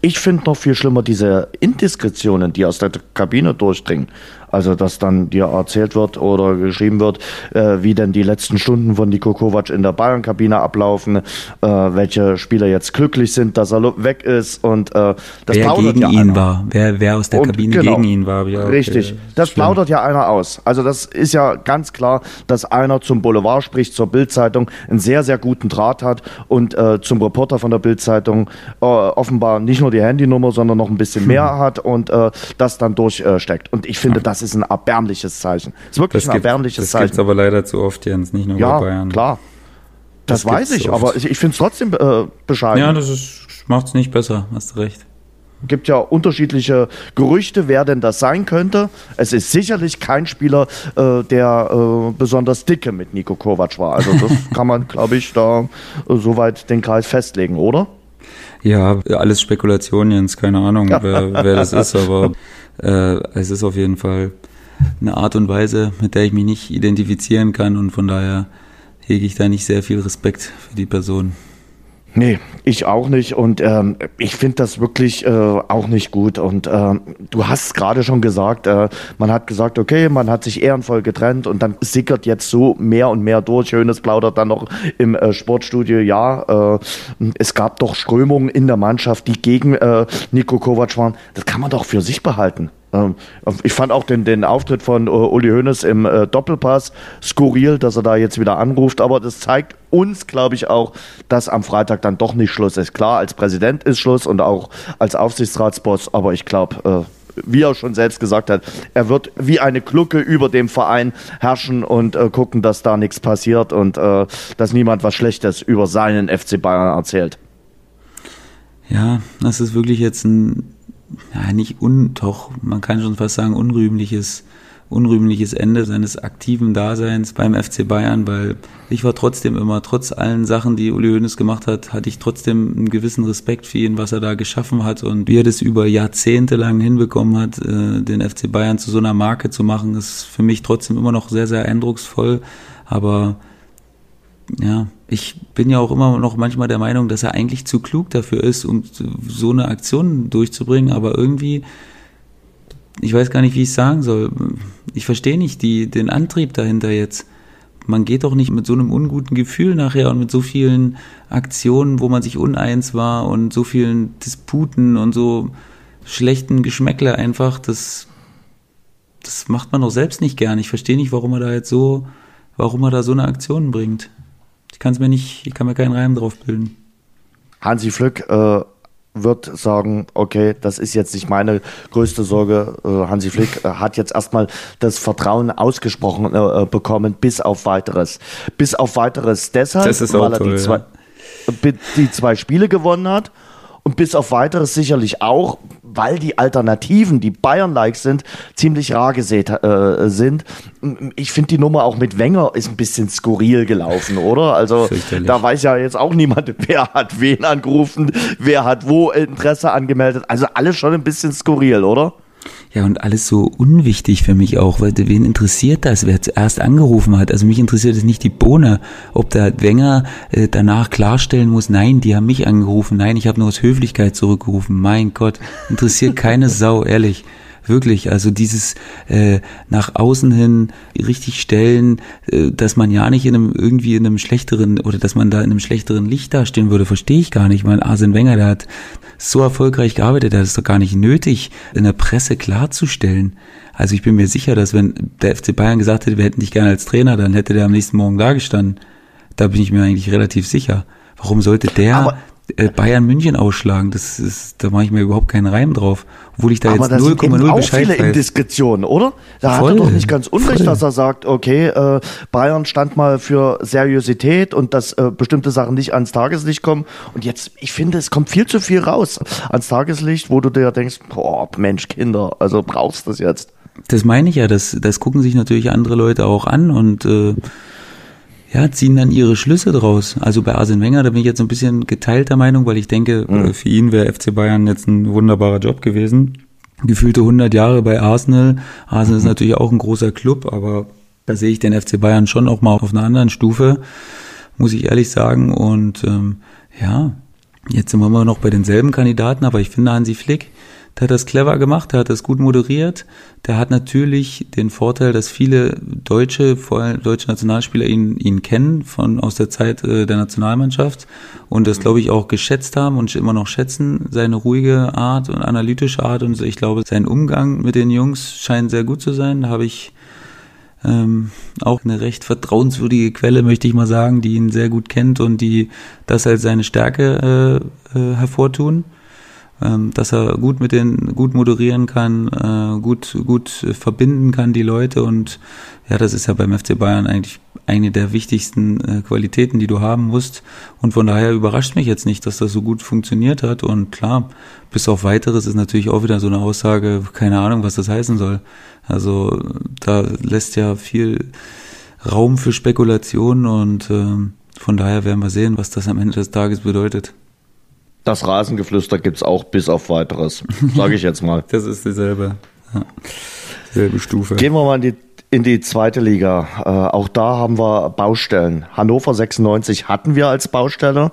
S2: Ich finde noch viel schlimmer diese Indiskretionen, die aus der Kabine durchdringen. Also, dass dann dir erzählt wird oder geschrieben wird, äh, wie denn die letzten Stunden von Niko Kovac in der Bayern-Kabine ablaufen, äh, welche Spieler jetzt glücklich sind, dass er weg ist und äh,
S3: das wer gegen ja ihn einer. war, wer, wer aus der und Kabine genau, gegen ihn war.
S2: Ja, okay. Richtig, das Schlimm. plaudert ja einer aus. Also das ist ja ganz klar, dass einer zum Boulevard spricht, zur Bildzeitung, einen sehr, sehr guten Draht hat und äh, zum Reporter von der Bildzeitung äh, offenbar nicht nur die Handynummer, sondern noch ein bisschen mehr hm. hat und äh, das dann durchsteckt. und ich finde, ja. das ist ein erbärmliches Zeichen. Das ist wirklich das ein gibt, erbärmliches das Zeichen. Das
S3: gibt aber leider zu oft, Jens, nicht nur
S2: ja,
S3: bei Bayern.
S2: klar. Das, das weiß ich, aber ich finde es trotzdem äh, bescheiden.
S3: Ja, das macht es nicht besser, hast du recht
S2: gibt ja unterschiedliche Gerüchte, wer denn das sein könnte. Es ist sicherlich kein Spieler, äh, der äh, besonders dicke mit Nico Kovac war. Also das *laughs* kann man, glaube ich, da äh, soweit den Kreis festlegen, oder?
S3: Ja, alles Spekulation, Jens, keine Ahnung, wer, wer das ist, aber *laughs* äh, es ist auf jeden Fall eine Art und Weise, mit der ich mich nicht identifizieren kann und von daher hege ich da nicht sehr viel Respekt für die Person.
S2: Nee, ich auch nicht. Und ähm, ich finde das wirklich äh, auch nicht gut. Und ähm, du hast gerade schon gesagt, äh, man hat gesagt, okay, man hat sich ehrenvoll getrennt und dann sickert jetzt so mehr und mehr durch. Schönes plaudert dann noch im äh, Sportstudio. Ja, äh, es gab doch Strömungen in der Mannschaft, die gegen äh, Nico Kovac waren. Das kann man doch für sich behalten. Ähm, ich fand auch den, den Auftritt von äh, Uli Hoeneß im äh, Doppelpass skurril, dass er da jetzt wieder anruft, aber das zeigt uns, glaube ich, auch, dass am Freitag dann doch nicht Schluss ist. Klar, als Präsident ist Schluss und auch als Aufsichtsratsboss, aber ich glaube, äh, wie er schon selbst gesagt hat, er wird wie eine Glucke über dem Verein herrschen und gucken, dass da nichts passiert und dass niemand was Schlechtes über seinen FC Bayern erzählt.
S3: Ja, das ist wirklich jetzt ein ja, nicht un, doch, man kann schon fast sagen, unrühmliches, unrühmliches Ende seines aktiven Daseins beim FC Bayern, weil ich war trotzdem immer, trotz allen Sachen, die Uli Hoeneß gemacht hat, hatte ich trotzdem einen gewissen Respekt für ihn, was er da geschaffen hat und wie er das über Jahrzehnte lang hinbekommen hat, äh, den FC Bayern zu so einer Marke zu machen, ist für mich trotzdem immer noch sehr, sehr eindrucksvoll, aber ja, ich bin ja auch immer noch manchmal der Meinung, dass er eigentlich zu klug dafür ist, um so eine Aktion durchzubringen, aber irgendwie, ich weiß gar nicht, wie ich es sagen soll. Ich verstehe nicht die, den Antrieb dahinter jetzt. Man geht doch nicht mit so einem unguten Gefühl nachher und mit so vielen Aktionen, wo man sich uneins war und so vielen Disputen und so schlechten Geschmäckle einfach, das, das macht man doch selbst nicht gern. Ich verstehe nicht, warum er da jetzt so, warum er da so eine Aktion bringt. Ich kann es mir nicht, ich kann mir keinen Reim drauf bilden.
S2: Hansi Flück äh, wird sagen, okay, das ist jetzt nicht meine größte Sorge. Äh, Hansi Flick äh, hat jetzt erstmal das Vertrauen ausgesprochen äh, äh bekommen, bis auf weiteres. Bis auf weiteres deshalb, weil er toll, die, zwei, ja. die zwei Spiele gewonnen hat und bis auf weiteres sicherlich auch, weil die Alternativen, die Bayern-like sind, ziemlich rar gesät äh, sind. Ich finde die Nummer auch mit Wenger ist ein bisschen skurril gelaufen, oder? Also da weiß ja jetzt auch niemand, *laughs* wer hat wen angerufen, wer hat wo Interesse angemeldet. Also alles schon ein bisschen skurril, oder?
S3: Ja, und alles so unwichtig für mich auch, weil wen interessiert das, wer zuerst angerufen hat? Also mich interessiert es nicht die Bohne, ob der Wenger äh, danach klarstellen muss, nein, die haben mich angerufen, nein, ich habe nur aus Höflichkeit zurückgerufen. Mein Gott, interessiert keine *laughs* Sau, ehrlich. Wirklich, also dieses äh, nach außen hin richtig stellen, äh, dass man ja nicht in einem irgendwie in einem schlechteren oder dass man da in einem schlechteren Licht dastehen würde, verstehe ich gar nicht. Mein Arsene Wenger, der hat so erfolgreich gearbeitet, hat es doch gar nicht nötig, in der Presse klarzustellen. Also ich bin mir sicher, dass wenn der FC Bayern gesagt hätte, wir hätten dich gerne als Trainer, dann hätte der am nächsten Morgen da gestanden. Da bin ich mir eigentlich relativ sicher. Warum sollte der Aber Bayern München ausschlagen. Das ist, da mache ich mir überhaupt keinen Reim drauf. Obwohl ich da
S2: Aber
S3: jetzt 0,0
S2: auch Bescheid viele weiß. Indiskretionen, oder? Da voll, hat er doch nicht ganz unrecht, voll. dass er sagt, okay, äh, Bayern stand mal für Seriosität und dass äh, bestimmte Sachen nicht ans Tageslicht kommen. Und jetzt, ich finde, es kommt viel zu viel raus ans Tageslicht, wo du dir denkst, boah, Mensch, Kinder, also brauchst du das jetzt.
S3: Das meine ich ja, das, das gucken sich natürlich andere Leute auch an und äh, ja, ziehen dann ihre Schlüsse draus. Also bei Arsene Wenger, da bin ich jetzt ein bisschen geteilter Meinung, weil ich denke, mhm. für ihn wäre FC Bayern jetzt ein wunderbarer Job gewesen. Gefühlte 100 Jahre bei Arsenal. Arsenal mhm. ist natürlich auch ein großer Club, aber da sehe ich den FC Bayern schon auch mal auf einer anderen Stufe, muss ich ehrlich sagen. Und ähm, ja, jetzt sind wir immer noch bei denselben Kandidaten, aber ich finde Hansi Flick, der hat das clever gemacht, der hat das gut moderiert. Der hat natürlich den Vorteil, dass viele deutsche, vor allem deutsche Nationalspieler ihn, ihn kennen von aus der Zeit äh, der Nationalmannschaft und das, glaube ich, auch geschätzt haben und immer noch schätzen, seine ruhige Art und analytische Art und ich glaube, sein Umgang mit den Jungs scheint sehr gut zu sein. Da habe ich ähm, auch eine recht vertrauenswürdige Quelle, möchte ich mal sagen, die ihn sehr gut kennt und die das als seine Stärke äh, äh, hervortun ähm, dass er gut mit den, gut moderieren kann, äh, gut, gut verbinden kann die Leute und ja, das ist ja beim FC Bayern eigentlich eine der wichtigsten äh, Qualitäten, die du haben musst. Und von daher überrascht mich jetzt nicht, dass das so gut funktioniert hat. Und klar, bis auf weiteres ist natürlich auch wieder so eine Aussage, keine Ahnung, was das heißen soll. Also da lässt ja viel Raum für Spekulationen und äh, von daher werden wir sehen, was das am Ende des Tages bedeutet.
S2: Das Rasengeflüster gibt's auch bis auf weiteres, *laughs* sage ich jetzt mal.
S3: das ist dieselbe, ja, dieselbe Stufe.
S2: Gehen wir mal in die, in die zweite Liga. Äh, auch da haben wir Baustellen. Hannover 96 hatten wir als Baustelle,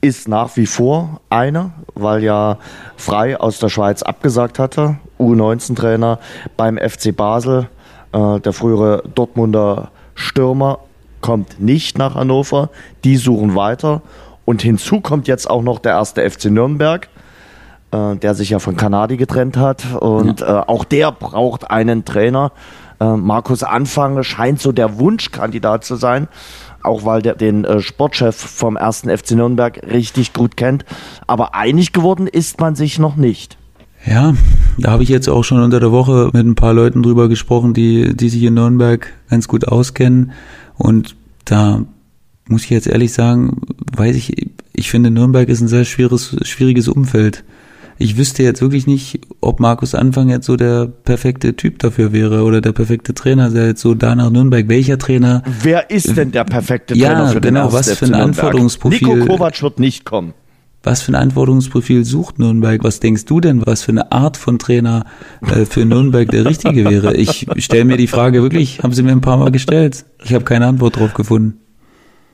S2: ist nach wie vor eine, weil ja Frei aus der Schweiz abgesagt hatte, U19-Trainer beim FC Basel. Äh, der frühere Dortmunder Stürmer kommt nicht nach Hannover. Die suchen weiter. Und hinzu kommt jetzt auch noch der erste FC Nürnberg, äh, der sich ja von Kanadi getrennt hat. Und ja. äh, auch der braucht einen Trainer. Äh, Markus Anfang scheint so der Wunschkandidat zu sein. Auch weil der den äh, Sportchef vom ersten FC Nürnberg richtig gut kennt. Aber einig geworden ist man sich noch nicht.
S3: Ja, da habe ich jetzt auch schon unter der Woche mit ein paar Leuten drüber gesprochen, die, die sich in Nürnberg ganz gut auskennen. Und da muss ich jetzt ehrlich sagen, weiß ich, ich finde Nürnberg ist ein sehr schwieriges, schwieriges Umfeld. Ich wüsste jetzt wirklich nicht, ob Markus Anfang jetzt so der perfekte Typ dafür wäre oder der perfekte Trainer, der jetzt so da nach Nürnberg. Welcher Trainer?
S2: Wer ist denn der perfekte Trainer ja, für den genau,
S3: was für ein Anforderungsprofil?
S2: Nico Kovac wird nicht kommen.
S3: Was für ein Anforderungsprofil sucht Nürnberg? Was denkst du denn, was für eine Art von Trainer äh, für Nürnberg der richtige wäre? Ich stelle mir die Frage wirklich, haben sie mir ein paar Mal gestellt. Ich habe keine Antwort drauf gefunden.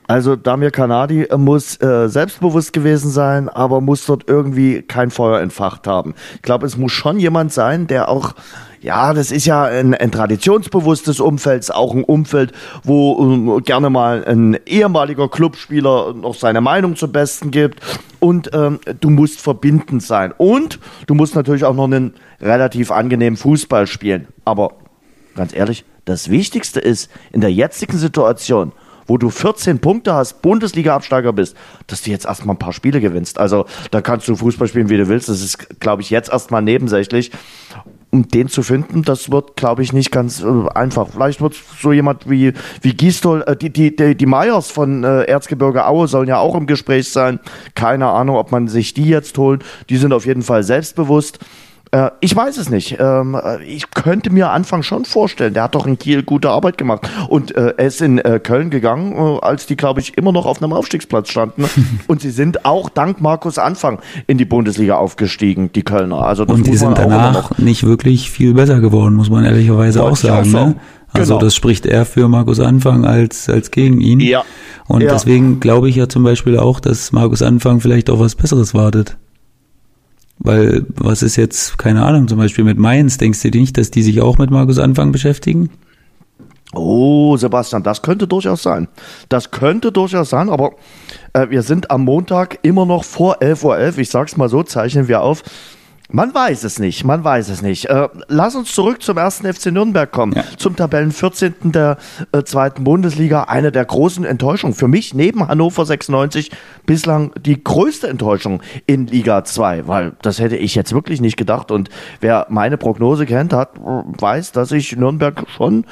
S2: Also Damir Kanadi muss äh, selbstbewusst gewesen sein, aber muss dort irgendwie kein Feuer entfacht haben. Ich glaube, es muss schon jemand sein, der auch ja, das ist ja ein, ein traditionsbewusstes Umfeld, auch ein Umfeld, wo um, gerne mal ein ehemaliger Clubspieler noch seine Meinung zum Besten gibt. Und ähm, du musst verbindend sein. Und du musst natürlich auch noch einen relativ angenehmen Fußball spielen. Aber ganz ehrlich, das Wichtigste ist in der jetzigen Situation, wo du 14 Punkte hast, Bundesliga-Absteiger bist, dass du jetzt erstmal ein paar Spiele gewinnst. Also da kannst du Fußball spielen, wie du willst. Das ist, glaube ich, jetzt erstmal nebensächlich. Um den zu finden, das wird, glaube ich, nicht ganz äh, einfach. Vielleicht wird so jemand wie, wie Gistol, äh, die, die, die, die Meyers von äh, Erzgebirge Aue sollen ja auch im Gespräch sein. Keine Ahnung, ob man sich die jetzt holt. Die sind auf jeden Fall selbstbewusst. Äh, ich weiß es nicht. Ähm, äh, ich könnte mir Anfang schon vorstellen, der hat doch in Kiel gute Arbeit gemacht. Und äh, er ist in äh, Köln gegangen, äh, als die, glaube ich, immer noch auf einem Aufstiegsplatz standen. *laughs* Und sie sind auch dank Markus Anfang in die Bundesliga aufgestiegen, die Kölner.
S3: Also das Und die sind danach nicht wirklich viel besser geworden, muss man ehrlicherweise auch sagen. Auch ne? Also genau. das spricht eher für Markus Anfang als, als gegen ihn. Ja. Und ja. deswegen glaube ich ja zum Beispiel auch, dass Markus Anfang vielleicht auch was Besseres wartet. Weil, was ist jetzt, keine Ahnung, zum Beispiel mit Mainz, denkst du nicht, dass die sich auch mit Markus Anfang beschäftigen?
S2: Oh, Sebastian, das könnte durchaus sein. Das könnte durchaus sein, aber äh, wir sind am Montag immer noch vor 11.11 Uhr. .11. Ich sag's mal so, zeichnen wir auf. Man weiß es nicht, man weiß es nicht. Äh, lass uns zurück zum ersten FC Nürnberg kommen, ja. zum Tabellen 14. der äh, zweiten Bundesliga. Eine der großen Enttäuschungen. Für mich neben Hannover 96 bislang die größte Enttäuschung in Liga 2, weil das hätte ich jetzt wirklich nicht gedacht. Und wer meine Prognose kennt, hat, weiß, dass ich Nürnberg schon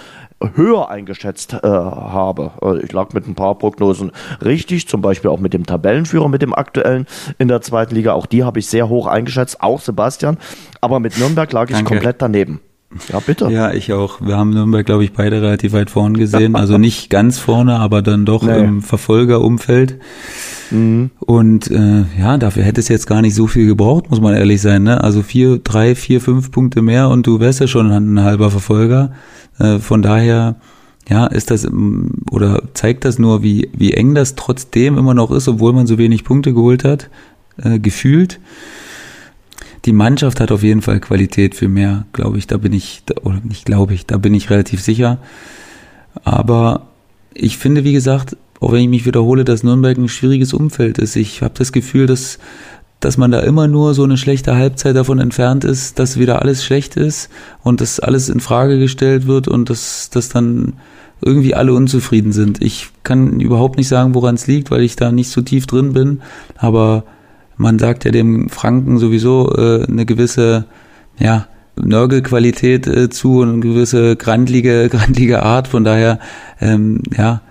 S2: höher eingeschätzt äh, habe. Also ich lag mit ein paar Prognosen richtig, zum Beispiel auch mit dem Tabellenführer, mit dem aktuellen in der zweiten Liga. Auch die habe ich sehr hoch eingeschätzt, auch Sebastian. Aber mit Nürnberg lag ich komplett daneben.
S3: Ja, bitte. Ja, ich auch. Wir haben Nürnberg, glaube ich, beide relativ weit vorne gesehen. Also nicht ganz vorne, aber dann doch nee. im Verfolgerumfeld. Mhm. Und äh, ja, dafür hätte es jetzt gar nicht so viel gebraucht, muss man ehrlich sein. Ne? Also vier, drei, vier, fünf Punkte mehr und du wärst ja schon ein halber Verfolger. Äh, von daher, ja, ist das oder zeigt das nur, wie, wie eng das trotzdem immer noch ist, obwohl man so wenig Punkte geholt hat, äh, gefühlt. Die Mannschaft hat auf jeden Fall Qualität für mehr, glaube ich. Da bin ich, oder nicht glaube ich, da bin ich relativ sicher. Aber ich finde, wie gesagt, auch wenn ich mich wiederhole, dass Nürnberg ein schwieriges Umfeld ist. Ich habe das Gefühl, dass, dass man da immer nur so eine schlechte Halbzeit davon entfernt ist, dass wieder alles schlecht ist und dass alles in Frage gestellt wird und dass, dass dann irgendwie alle unzufrieden sind. Ich kann überhaupt nicht sagen, woran es liegt, weil ich da nicht so tief drin bin. Aber man sagt ja dem Franken sowieso äh, eine gewisse, ja, Nörgelqualität äh, zu und eine gewisse grandlige, *laughs* grandlige Art. Von daher, ähm, ja,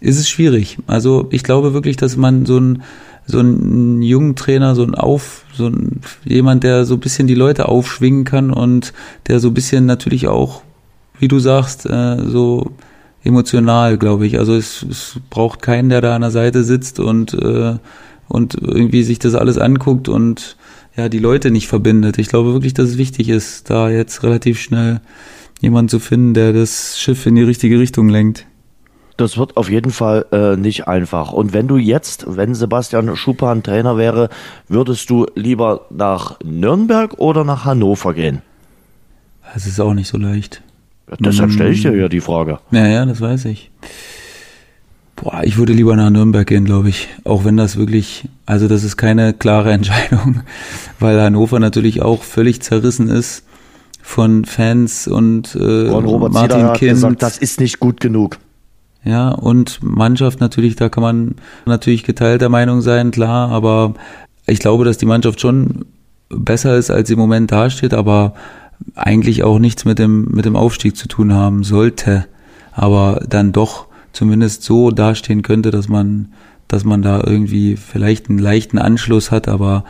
S3: ist es schwierig. Also ich glaube wirklich, dass man so ein so ein jungen Trainer, so ein Auf, so ein jemand, der so ein bisschen die Leute aufschwingen kann und der so ein bisschen natürlich auch, wie du sagst, äh, so emotional, glaube ich. Also es, es braucht keinen, der da an der Seite sitzt und äh, und irgendwie sich das alles anguckt und ja die Leute nicht verbindet. Ich glaube wirklich, dass es wichtig ist, da jetzt relativ schnell jemanden zu finden, der das Schiff in die richtige Richtung lenkt.
S2: Das wird auf jeden Fall äh, nicht einfach. Und wenn du jetzt, wenn Sebastian Schuppan Trainer wäre, würdest du lieber nach Nürnberg oder nach Hannover gehen?
S3: Das ist auch nicht so leicht.
S2: Ja, deshalb stelle ich dir ja die Frage.
S3: Ja, ja, das weiß ich. Boah, ich würde lieber nach Nürnberg gehen, glaube ich. Auch wenn das wirklich, also das ist keine klare *laughs* Entscheidung, weil Hannover natürlich auch völlig zerrissen ist von Fans und, äh,
S2: und Robert Martin Zieder hat Kind. gesagt, das ist nicht gut genug.
S3: Ja, und Mannschaft natürlich, da kann man natürlich geteilter Meinung sein, klar, aber ich glaube, dass die Mannschaft schon besser ist, als sie im Moment dasteht, aber eigentlich auch nichts mit dem, mit dem Aufstieg zu tun haben sollte, aber dann doch zumindest so dastehen könnte, dass man, dass man da irgendwie vielleicht einen leichten Anschluss hat, aber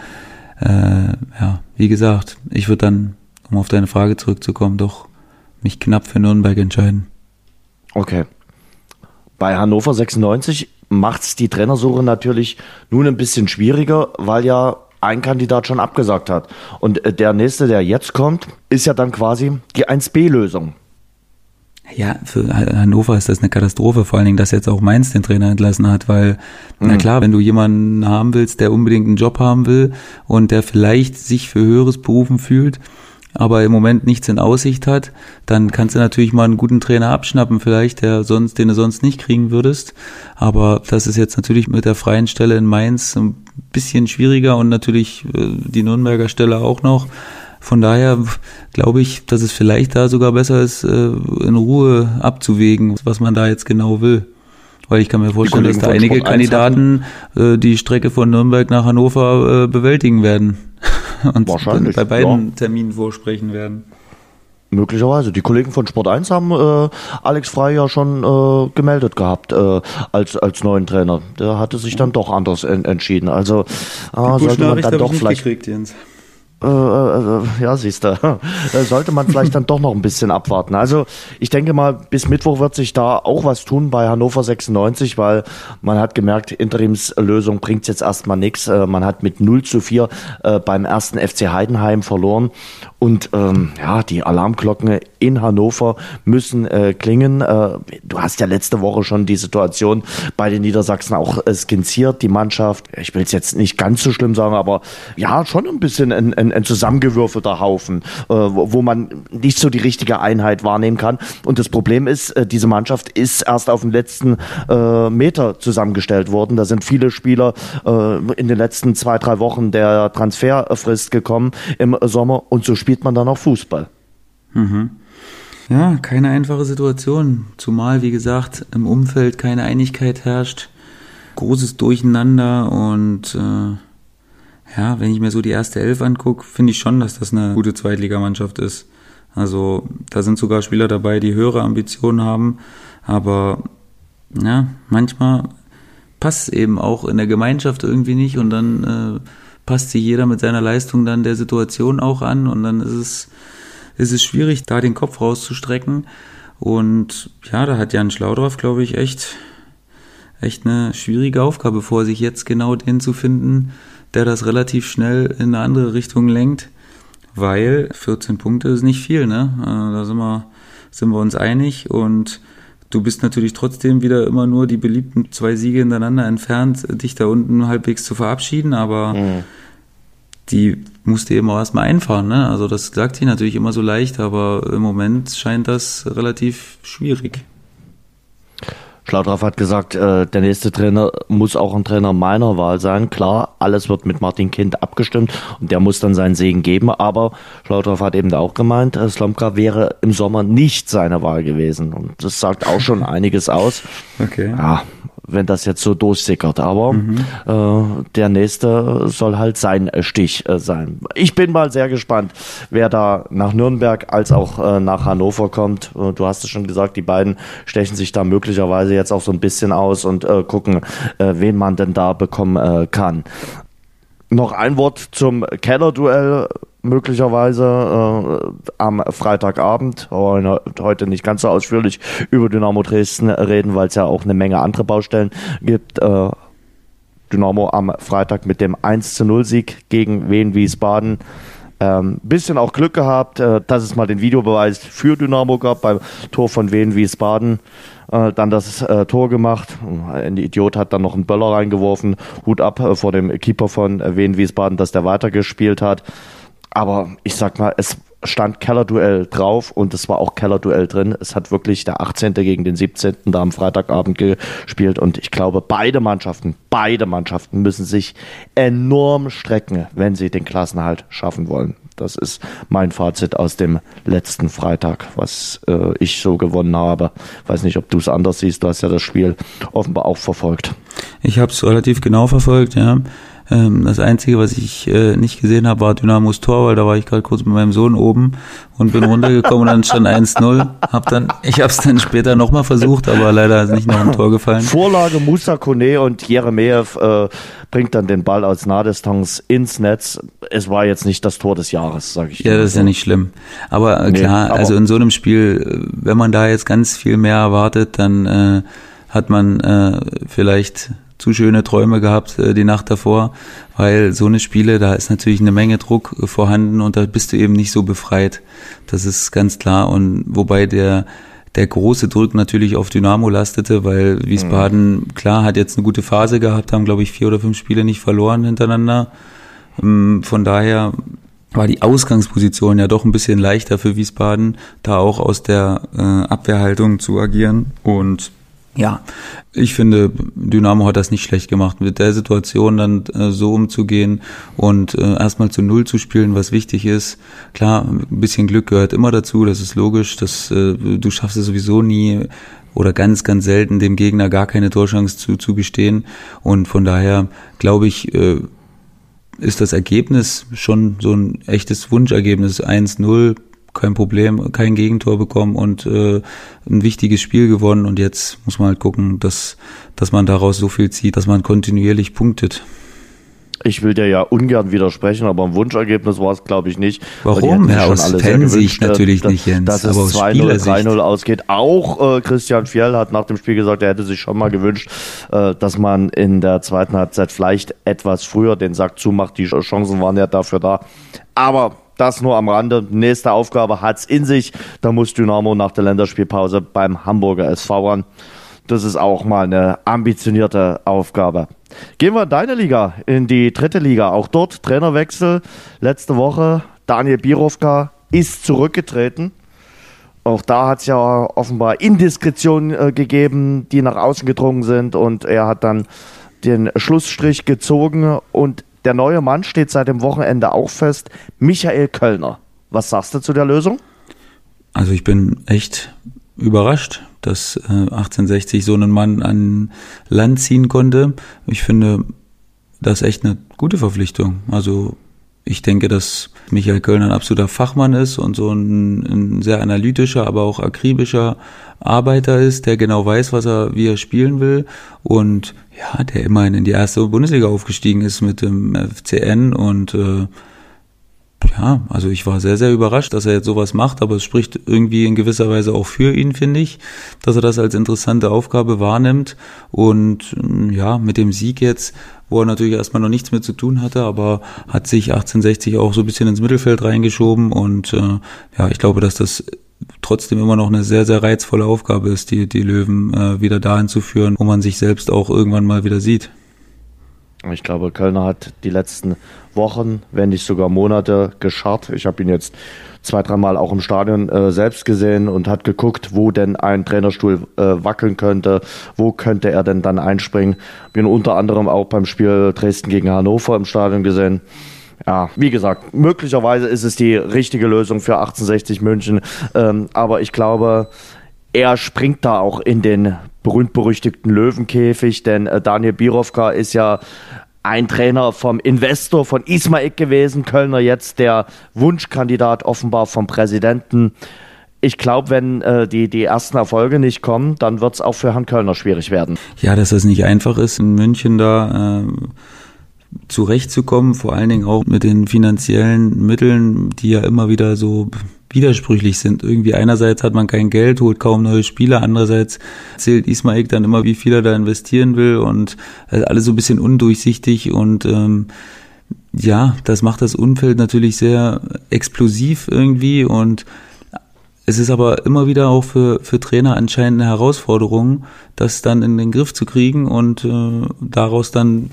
S3: äh, ja, wie gesagt, ich würde dann, um auf deine Frage zurückzukommen, doch mich knapp für Nürnberg entscheiden.
S2: Okay. Bei Hannover 96 macht es die Trainersuche natürlich nun ein bisschen schwieriger, weil ja ein Kandidat schon abgesagt hat. Und äh, der nächste, der jetzt kommt, ist ja dann quasi die 1B-Lösung.
S3: Ja, für Hannover ist das eine Katastrophe, vor allen Dingen, dass jetzt auch Mainz den Trainer entlassen hat, weil, mhm. na klar, wenn du jemanden haben willst, der unbedingt einen Job haben will und der vielleicht sich für höheres berufen fühlt, aber im Moment nichts in Aussicht hat, dann kannst du natürlich mal einen guten Trainer abschnappen, vielleicht, der sonst, den du sonst nicht kriegen würdest. Aber das ist jetzt natürlich mit der freien Stelle in Mainz ein bisschen schwieriger und natürlich äh, die Nürnberger Stelle auch noch. Von daher glaube ich, dass es vielleicht da sogar besser ist, äh, in Ruhe abzuwägen, was man da jetzt genau will. Weil ich kann mir vorstellen, dass da einige Kandidaten äh, die Strecke von Nürnberg nach Hannover bewältigen werden *laughs* und Wahrscheinlich, bei beiden ja. Terminen vorsprechen werden.
S2: Möglicherweise. Die Kollegen von Sport 1 haben äh, Alex Frey ja schon äh, gemeldet gehabt äh, als, als neuen Trainer. Der hatte sich dann doch anders en entschieden. Also äh, sollte man dann doch vielleicht. Gekriegt, Jens. Äh, äh, äh, ja, siehst du, *laughs* sollte man vielleicht dann doch noch ein bisschen abwarten. Also ich denke mal, bis Mittwoch wird sich da auch was tun bei Hannover 96, weil man hat gemerkt, Interimslösung bringt jetzt erstmal nichts. Man hat mit 0 zu 4 beim ersten FC Heidenheim verloren und ähm, ja, die Alarmglocken in Hannover müssen äh, klingen. Äh, du hast ja letzte Woche schon die Situation bei den Niedersachsen auch äh, skizziert. Die Mannschaft, ich will es jetzt nicht ganz so schlimm sagen, aber ja, schon ein bisschen ein, ein, ein zusammengewürfelter Haufen, äh, wo, wo man nicht so die richtige Einheit wahrnehmen kann. Und das Problem ist, äh, diese Mannschaft ist erst auf den letzten äh, Meter zusammengestellt worden. Da sind viele Spieler in den letzten zwei, drei Wochen der Transferfrist gekommen im Sommer und so spielt spielt man dann auch Fußball.
S3: Mhm. Ja, keine einfache Situation. Zumal, wie gesagt, im Umfeld keine Einigkeit herrscht. Großes Durcheinander und äh, ja, wenn ich mir so die erste Elf angucke, finde ich schon, dass das eine gute Zweitligamannschaft ist. Also da sind sogar Spieler dabei, die höhere Ambitionen haben, aber ja, manchmal passt es eben auch in der Gemeinschaft irgendwie nicht und dann äh, passt sich jeder mit seiner Leistung dann der Situation auch an und dann ist es, ist es schwierig, da den Kopf rauszustrecken. Und ja, da hat Jan Schlaudorf, glaube ich, echt, echt eine schwierige Aufgabe vor sich, jetzt genau den zu finden, der das relativ schnell in eine andere Richtung lenkt, weil 14 Punkte ist nicht viel, ne? Äh, da sind wir, sind wir uns einig und du bist natürlich trotzdem wieder immer nur die beliebten zwei Siege hintereinander entfernt, dich da unten halbwegs zu verabschieden, aber mhm. Die musste eben auch erstmal einfahren. Ne? Also das sagt sie natürlich immer so leicht, aber im Moment scheint das relativ schwierig.
S2: Schlaudraff hat gesagt, äh, der nächste Trainer muss auch ein Trainer meiner Wahl sein. Klar, alles wird mit Martin Kind abgestimmt und der muss dann seinen Segen geben. Aber Schlaudraff hat eben auch gemeint, äh, Slomka wäre im Sommer nicht seine Wahl gewesen. Und das sagt auch schon einiges aus.
S3: Okay.
S2: Ja, wenn das jetzt so durchsickert. Aber mhm. äh, der nächste soll halt sein Stich äh, sein. Ich bin mal sehr gespannt, wer da nach Nürnberg als auch äh, nach Hannover kommt. Äh, du hast es schon gesagt, die beiden stechen sich da möglicherweise jetzt auch so ein bisschen aus und äh, gucken, äh, wen man denn da bekommen kann. Noch ein Wort zum Keller-Duell möglicherweise äh, am Freitagabend, heute nicht ganz so ausführlich über Dynamo Dresden reden, weil es ja auch eine Menge andere Baustellen gibt. Äh, Dynamo am Freitag mit dem 1 zu 0 Sieg gegen Wien Wiesbaden. Ähm, bisschen auch Glück gehabt, äh, dass es mal den Videobeweis für Dynamo gab beim Tor von Wien Wiesbaden. Äh, dann das äh, Tor gemacht. Ein Idiot hat dann noch einen Böller reingeworfen. Hut ab äh, vor dem Keeper von äh, Wien Wiesbaden, dass der weitergespielt hat. Aber ich sag mal, es stand Kellerduell drauf und es war auch Kellerduell drin. Es hat wirklich der 18. gegen den 17. da am Freitagabend gespielt und ich glaube, beide Mannschaften, beide Mannschaften müssen sich enorm strecken, wenn sie den Klassenhalt schaffen wollen. Das ist mein Fazit aus dem letzten Freitag, was äh, ich so gewonnen habe. Weiß nicht, ob du es anders siehst. Du hast ja das Spiel offenbar auch verfolgt.
S3: Ich habe es relativ genau verfolgt, ja. Ähm, das Einzige, was ich äh, nicht gesehen habe, war Dynamos Tor, weil da war ich gerade kurz mit meinem Sohn oben und bin runtergekommen und dann stand 1-0. Hab dann, ich habe es dann später nochmal versucht, aber leider ist nicht noch ein Tor gefallen.
S2: Vorlage Musa Kone und Jeremejew äh, bringt dann den Ball aus Nahdistanz ins Netz. Es war jetzt nicht das Tor des Jahres, sage ich.
S3: Ja, das ist ja nicht schlimm. Aber äh, klar, aber also in so einem Spiel, wenn man da jetzt ganz viel mehr erwartet, dann äh, hat man äh, vielleicht zu schöne Träume gehabt äh, die Nacht davor, weil so eine Spiele, da ist natürlich eine Menge Druck äh, vorhanden und da bist du eben nicht so befreit. Das ist ganz klar. Und wobei der der große Druck natürlich auf Dynamo lastete, weil Wiesbaden, mhm. klar, hat jetzt eine gute Phase gehabt, haben, glaube ich, vier oder fünf Spiele nicht verloren hintereinander. Ähm, von daher war die Ausgangsposition ja doch ein bisschen leichter für Wiesbaden, da auch aus der äh, Abwehrhaltung zu agieren. Und ja, ich finde, Dynamo hat das nicht schlecht gemacht, mit der Situation dann äh, so umzugehen und äh, erstmal zu Null zu spielen, was wichtig ist. Klar, ein bisschen Glück gehört immer dazu, das ist logisch, dass äh, du schaffst es sowieso nie oder ganz, ganz selten dem Gegner gar keine Torchance zu, zu gestehen. Und von daher glaube ich, äh, ist das Ergebnis schon so ein echtes Wunschergebnis. 1-0 kein Problem, kein Gegentor bekommen und äh, ein wichtiges Spiel gewonnen. Und jetzt muss man halt gucken, dass, dass man daraus so viel zieht, dass man kontinuierlich punktet.
S2: Ich will dir ja ungern widersprechen, aber ein Wunschergebnis war es, glaube ich, nicht.
S3: Warum? Ja, aus Fansicht natürlich dass, nicht, Jens.
S2: Dass es 2-0, 3-0 ausgeht. Auch äh, Christian Fjell hat nach dem Spiel gesagt, er hätte sich schon mal gewünscht, äh, dass man in der zweiten Halbzeit vielleicht etwas früher den Sack zumacht. Die Chancen waren ja dafür da. Aber das nur am Rande. Nächste Aufgabe hat's in sich. Da muss Dynamo nach der Länderspielpause beim Hamburger SV ran. Das ist auch mal eine ambitionierte Aufgabe. Gehen wir in deine Liga, in die dritte Liga. Auch dort Trainerwechsel. Letzte Woche Daniel Birovka ist zurückgetreten. Auch da hat es ja offenbar Indiskretionen äh, gegeben, die nach außen gedrungen sind. Und er hat dann den Schlussstrich gezogen und der neue Mann steht seit dem Wochenende auch fest, Michael Kölner. Was sagst du zu der Lösung?
S3: Also ich bin echt überrascht, dass äh, 1860 so einen Mann an Land ziehen konnte. Ich finde das echt eine gute Verpflichtung. Also ich denke, dass Michael Kölner ein absoluter Fachmann ist und so ein, ein, sehr analytischer, aber auch akribischer Arbeiter ist, der genau weiß, was er, wie er spielen will. Und ja, der immerhin in die erste Bundesliga aufgestiegen ist mit dem FCN und äh, ja, also ich war sehr, sehr überrascht, dass er jetzt sowas macht, aber es spricht irgendwie in gewisser Weise auch für ihn, finde ich, dass er das als interessante Aufgabe wahrnimmt und ja, mit dem Sieg jetzt wo er natürlich erstmal noch nichts mit zu tun hatte, aber hat sich 1860 auch so ein bisschen ins Mittelfeld reingeschoben und äh, ja, ich glaube, dass das trotzdem immer noch eine sehr, sehr reizvolle Aufgabe ist, die, die Löwen äh, wieder dahin zu führen, wo man sich selbst auch irgendwann mal wieder sieht.
S2: Ich glaube, Kölner hat die letzten Wochen, wenn nicht sogar Monate gescharrt. Ich habe ihn jetzt zwei, dreimal auch im Stadion äh, selbst gesehen und hat geguckt, wo denn ein Trainerstuhl äh, wackeln könnte, wo könnte er denn dann einspringen. Bin unter anderem auch beim Spiel Dresden gegen Hannover im Stadion gesehen. Ja, wie gesagt, möglicherweise ist es die richtige Lösung für 1860 München, ähm, aber ich glaube, er springt da auch in den berühmt-berüchtigten Löwenkäfig, denn äh, Daniel Birovka ist ja ein Trainer vom Investor von Ismail gewesen, Kölner jetzt der Wunschkandidat offenbar vom Präsidenten. Ich glaube, wenn äh, die, die ersten Erfolge nicht kommen, dann wird es auch für Herrn Kölner schwierig werden.
S3: Ja, dass das nicht einfach ist, in München da äh, zurechtzukommen, vor allen Dingen auch mit den finanziellen Mitteln, die ja immer wieder so widersprüchlich sind. Irgendwie einerseits hat man kein Geld, holt kaum neue Spieler, andererseits zählt Ismail dann immer, wie viel er da investieren will und äh, alles so ein bisschen undurchsichtig und ähm, ja, das macht das Umfeld natürlich sehr explosiv irgendwie und es ist aber immer wieder auch für, für Trainer anscheinend eine Herausforderung, das dann in den Griff zu kriegen und äh, daraus dann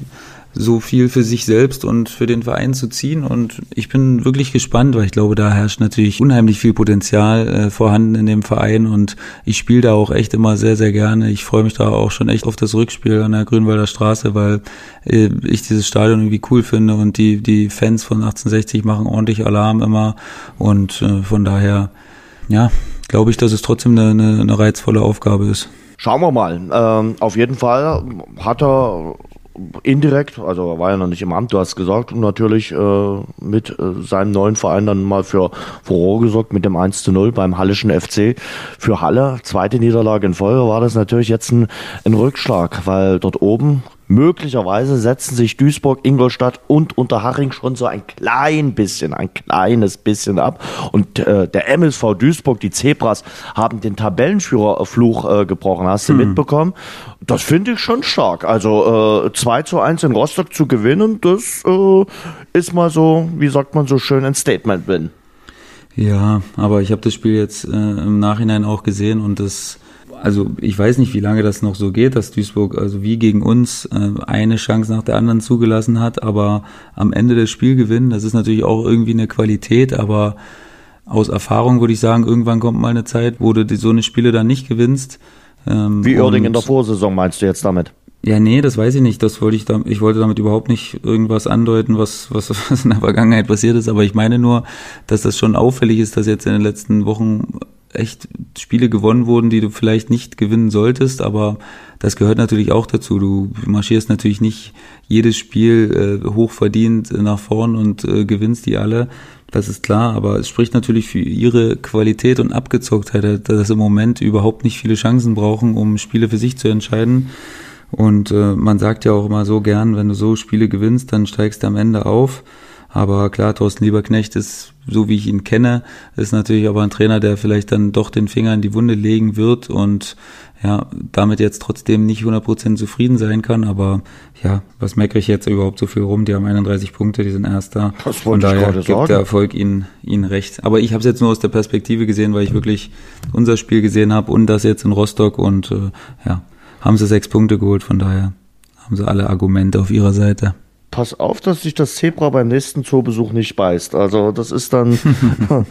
S3: so viel für sich selbst und für den Verein zu ziehen. Und ich bin wirklich gespannt, weil ich glaube, da herrscht natürlich unheimlich viel Potenzial äh, vorhanden in dem Verein und ich spiele da auch echt immer sehr, sehr gerne. Ich freue mich da auch schon echt auf das Rückspiel an der Grünwalder Straße, weil äh, ich dieses Stadion irgendwie cool finde und die, die Fans von 1860 machen ordentlich Alarm immer und äh, von daher, ja, glaube ich, dass es trotzdem eine, eine, eine reizvolle Aufgabe ist.
S2: Schauen wir mal. Ähm, auf jeden Fall hat er indirekt, also er war ja noch nicht im Amt, du hast gesagt, natürlich äh, mit äh, seinem neuen Verein dann mal für Furore gesorgt mit dem 1 zu 0 beim Hallischen FC. Für Halle, zweite Niederlage in Folge, war das natürlich jetzt ein, ein Rückschlag, weil dort oben möglicherweise setzen sich Duisburg, Ingolstadt und Unterhaching schon so ein klein bisschen, ein kleines bisschen ab. Und äh, der MSV Duisburg, die Zebras, haben den Tabellenführerfluch äh, gebrochen. Hast du hm. mitbekommen? Das finde ich schon stark. Also äh, 2 zu 1 in Rostock zu gewinnen, das äh, ist mal so, wie sagt man so schön, ein Statement-Win.
S3: Ja, aber ich habe das Spiel jetzt äh, im Nachhinein auch gesehen und das also ich weiß nicht, wie lange das noch so geht, dass Duisburg also wie gegen uns äh, eine Chance nach der anderen zugelassen hat, aber am Ende des Spielgewinn, das ist natürlich auch irgendwie eine Qualität, aber aus Erfahrung würde ich sagen, irgendwann kommt mal eine Zeit, wo du so eine Spiele dann nicht gewinnst.
S2: Ähm, wie Oerding in der Vorsaison meinst du jetzt damit?
S3: Ja, nee, das weiß ich nicht. Das wollte ich da, ich wollte damit überhaupt nicht irgendwas andeuten, was, was, *laughs* was in der Vergangenheit passiert ist. Aber ich meine nur, dass das schon auffällig ist, dass jetzt in den letzten Wochen echt Spiele gewonnen wurden, die du vielleicht nicht gewinnen solltest, aber das gehört natürlich auch dazu. Du marschierst natürlich nicht jedes Spiel äh, hochverdient nach vorn und äh, gewinnst die alle. Das ist klar, aber es spricht natürlich für ihre Qualität und Abgezocktheit, dass im Moment überhaupt nicht viele Chancen brauchen, um Spiele für sich zu entscheiden. Und äh, man sagt ja auch immer so gern, wenn du so Spiele gewinnst, dann steigst du am Ende auf. Aber klar, Thorsten Lieberknecht ist, so wie ich ihn kenne, ist natürlich aber ein Trainer, der vielleicht dann doch den Finger in die Wunde legen wird und ja, damit jetzt trotzdem nicht 100% zufrieden sein kann. Aber ja, was meckere ich jetzt überhaupt so viel rum? Die haben 31 Punkte, die sind Erster.
S2: Das Von daher gibt
S3: sagen. der Erfolg ihnen, ihnen recht. Aber ich habe es jetzt nur aus der Perspektive gesehen, weil ich wirklich unser Spiel gesehen habe und das jetzt in Rostock und äh, ja, haben sie sechs Punkte geholt. Von daher haben sie alle Argumente auf ihrer Seite
S2: pass auf, dass sich das Zebra beim nächsten Zoobesuch nicht beißt. Also das ist dann *laughs*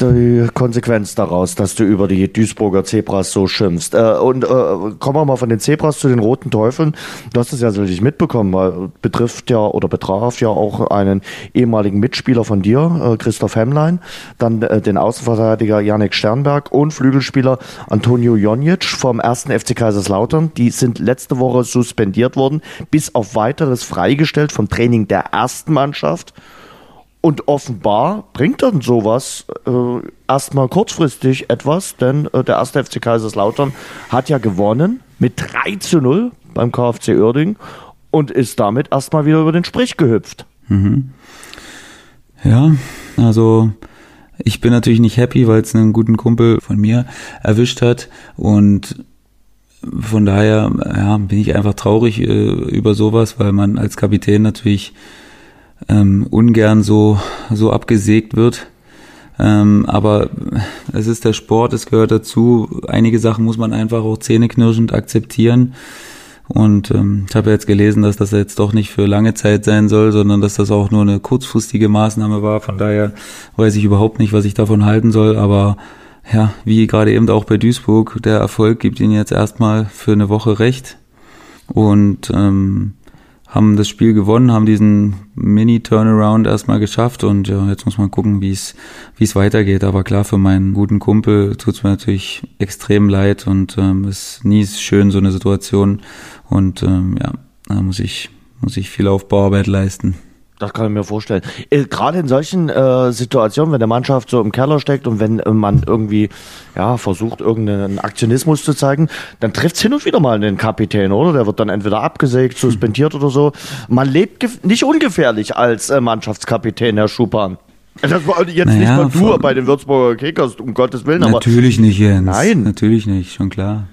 S2: die Konsequenz daraus, dass du über die Duisburger Zebras so schimpfst. Äh, und äh, kommen wir mal von den Zebras zu den Roten Teufeln. Du hast es ja sicherlich mitbekommen, weil betrifft ja oder betraf ja auch einen ehemaligen Mitspieler von dir, äh, Christoph Hemmlein, dann äh, den Außenverteidiger Janik Sternberg und Flügelspieler Antonio Jonic vom ersten FC Kaiserslautern. Die sind letzte Woche suspendiert worden, bis auf weiteres freigestellt eingestellt vom Training der ersten Mannschaft. Und offenbar bringt dann sowas äh, erstmal kurzfristig etwas, denn äh, der erste FC Kaiserslautern hat ja gewonnen mit 3 zu 0 beim KfC Uerding und ist damit erstmal wieder über den Sprich gehüpft.
S3: Mhm. Ja, also ich bin natürlich nicht happy, weil es einen guten Kumpel von mir erwischt hat und von daher ja, bin ich einfach traurig äh, über sowas, weil man als Kapitän natürlich ähm, ungern so, so abgesägt wird. Ähm, aber es ist der Sport, es gehört dazu. Einige Sachen muss man einfach auch zähneknirschend akzeptieren. Und ähm, ich habe jetzt gelesen, dass das jetzt doch nicht für lange Zeit sein soll, sondern dass das auch nur eine kurzfristige Maßnahme war. Von daher weiß ich überhaupt nicht, was ich davon halten soll. Aber ja, wie gerade eben auch bei Duisburg, der Erfolg gibt ihnen jetzt erstmal für eine Woche recht. Und ähm, haben das Spiel gewonnen, haben diesen Mini-Turnaround erstmal geschafft und ja, jetzt muss man gucken, wie es wie es weitergeht. Aber klar, für meinen guten Kumpel tut es mir natürlich extrem leid und ähm, ist nie schön, so eine Situation. Und ähm, ja, da muss ich, muss ich viel Aufbauarbeit leisten.
S2: Das kann ich mir vorstellen. Äh, Gerade in solchen äh, Situationen, wenn der Mannschaft so im Keller steckt und wenn äh, man irgendwie ja versucht, irgendeinen Aktionismus zu zeigen, dann trifft es hin und wieder mal den Kapitän, oder? Der wird dann entweder abgesägt, suspendiert oder so. Man lebt nicht ungefährlich als äh, Mannschaftskapitän, Herr Schupan. Das war jetzt naja, nicht mal du bei den Würzburger Kickers, um Gottes Willen.
S3: Natürlich nicht, Jens. Nein. Natürlich nicht, schon klar.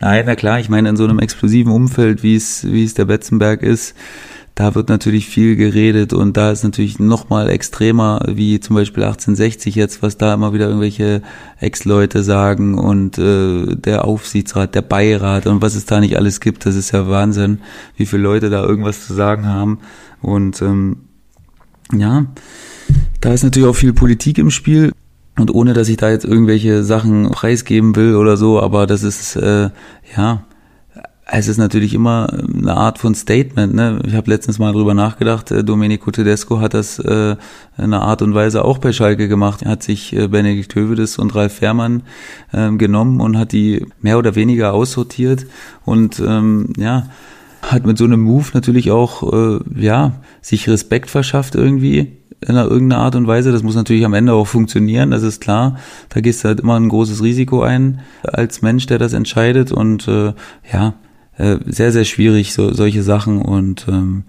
S3: Nein, na klar, ich meine, in so einem explosiven Umfeld, wie es, wie es der Betzenberg ist, da wird natürlich viel geredet und da ist natürlich nochmal extremer, wie zum Beispiel 1860 jetzt, was da immer wieder irgendwelche Ex-Leute sagen und äh, der Aufsichtsrat, der Beirat und was es da nicht alles gibt, das ist ja Wahnsinn, wie viele Leute da irgendwas zu sagen haben und ähm, ja, da ist natürlich auch viel Politik im Spiel. Und ohne dass ich da jetzt irgendwelche Sachen preisgeben will oder so, aber das ist äh, ja es ist natürlich immer eine Art von Statement. Ne? Ich habe letztens mal drüber nachgedacht, äh, Domenico Tedesco hat das äh, in einer Art und Weise auch bei Schalke gemacht. Er hat sich äh, Benedikt Hövedes und Ralf Fährmann äh, genommen und hat die mehr oder weniger aussortiert und ähm, ja, hat mit so einem Move natürlich auch äh, ja sich Respekt verschafft irgendwie in irgendeiner Art und Weise. Das muss natürlich am Ende auch funktionieren, das ist klar. Da gehst du halt immer ein großes Risiko ein als Mensch, der das entscheidet und äh, ja, äh, sehr, sehr schwierig, so, solche Sachen. Und ähm,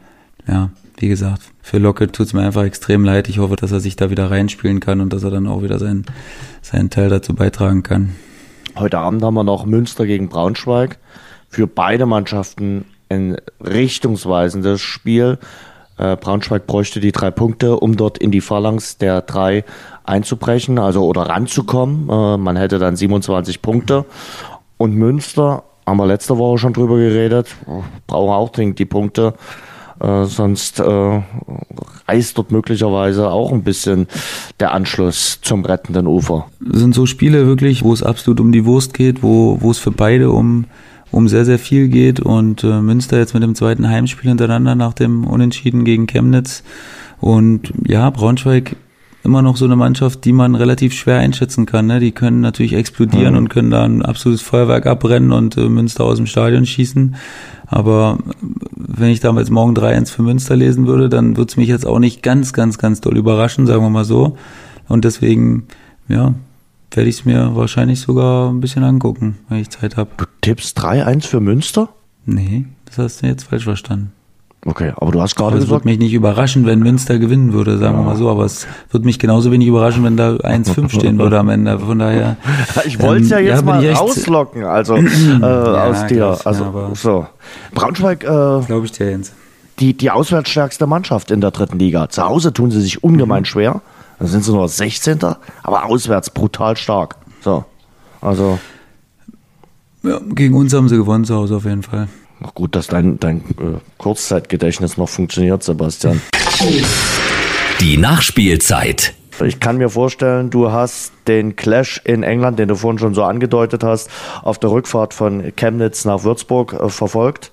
S3: ja, wie gesagt, für Lockett tut es mir einfach extrem leid. Ich hoffe, dass er sich da wieder reinspielen kann und dass er dann auch wieder seinen, seinen Teil dazu beitragen kann.
S2: Heute Abend haben wir noch Münster gegen Braunschweig. Für beide Mannschaften ein richtungsweisendes Spiel. Äh, Braunschweig bräuchte die drei Punkte, um dort in die Phalanx der drei einzubrechen, also oder ranzukommen. Äh, man hätte dann 27 Punkte. Und Münster haben wir letzte Woche schon drüber geredet. Brauchen auch dringend die Punkte. Äh, sonst äh, reißt dort möglicherweise auch ein bisschen der Anschluss zum rettenden Ufer.
S3: Sind so Spiele wirklich, wo es absolut um die Wurst geht, wo, wo es für beide um, um sehr, sehr viel geht. Und äh, Münster jetzt mit dem zweiten Heimspiel hintereinander nach dem Unentschieden gegen Chemnitz. Und ja, Braunschweig immer noch so eine Mannschaft, die man relativ schwer einschätzen kann. Ne? Die können natürlich explodieren mhm. und können da ein absolutes Feuerwerk abbrennen und äh, Münster aus dem Stadion schießen. Aber wenn ich damals morgen 3-1 für Münster lesen würde, dann würde es mich jetzt auch nicht ganz, ganz, ganz doll überraschen, sagen wir mal so. Und deswegen, ja, werde ich es mir wahrscheinlich sogar ein bisschen angucken, wenn ich Zeit habe.
S2: Du tippst 3-1 für Münster?
S3: Nee, das hast du jetzt falsch verstanden.
S2: Okay, aber du hast gerade
S3: gesagt. Es würde mich nicht überraschen, wenn Münster gewinnen würde, sagen ja. wir mal so, aber es würde mich genauso wenig überraschen, wenn da 1-5 stehen würde am Ende. Von daher. *laughs*
S2: Ich wollte es ja ähm, jetzt ja, mal rauslocken, also *clears throat* äh, ja, aus dir. also so. Braunschweig, äh,
S3: glaube ich dir, Jens.
S2: Die, die auswärtsstärkste Mannschaft in der dritten Liga. Zu Hause tun sie sich ungemein mhm. schwer. Da sind sie nur 16. Aber auswärts brutal stark. So. Also.
S3: Ja, gegen uns haben sie gewonnen zu Hause auf jeden Fall.
S2: Ach gut, dass dein, dein äh, Kurzzeitgedächtnis noch funktioniert, Sebastian.
S1: Die Nachspielzeit.
S2: Ich kann mir vorstellen, du hast den Clash in England, den du vorhin schon so angedeutet hast, auf der Rückfahrt von Chemnitz nach Würzburg äh, verfolgt.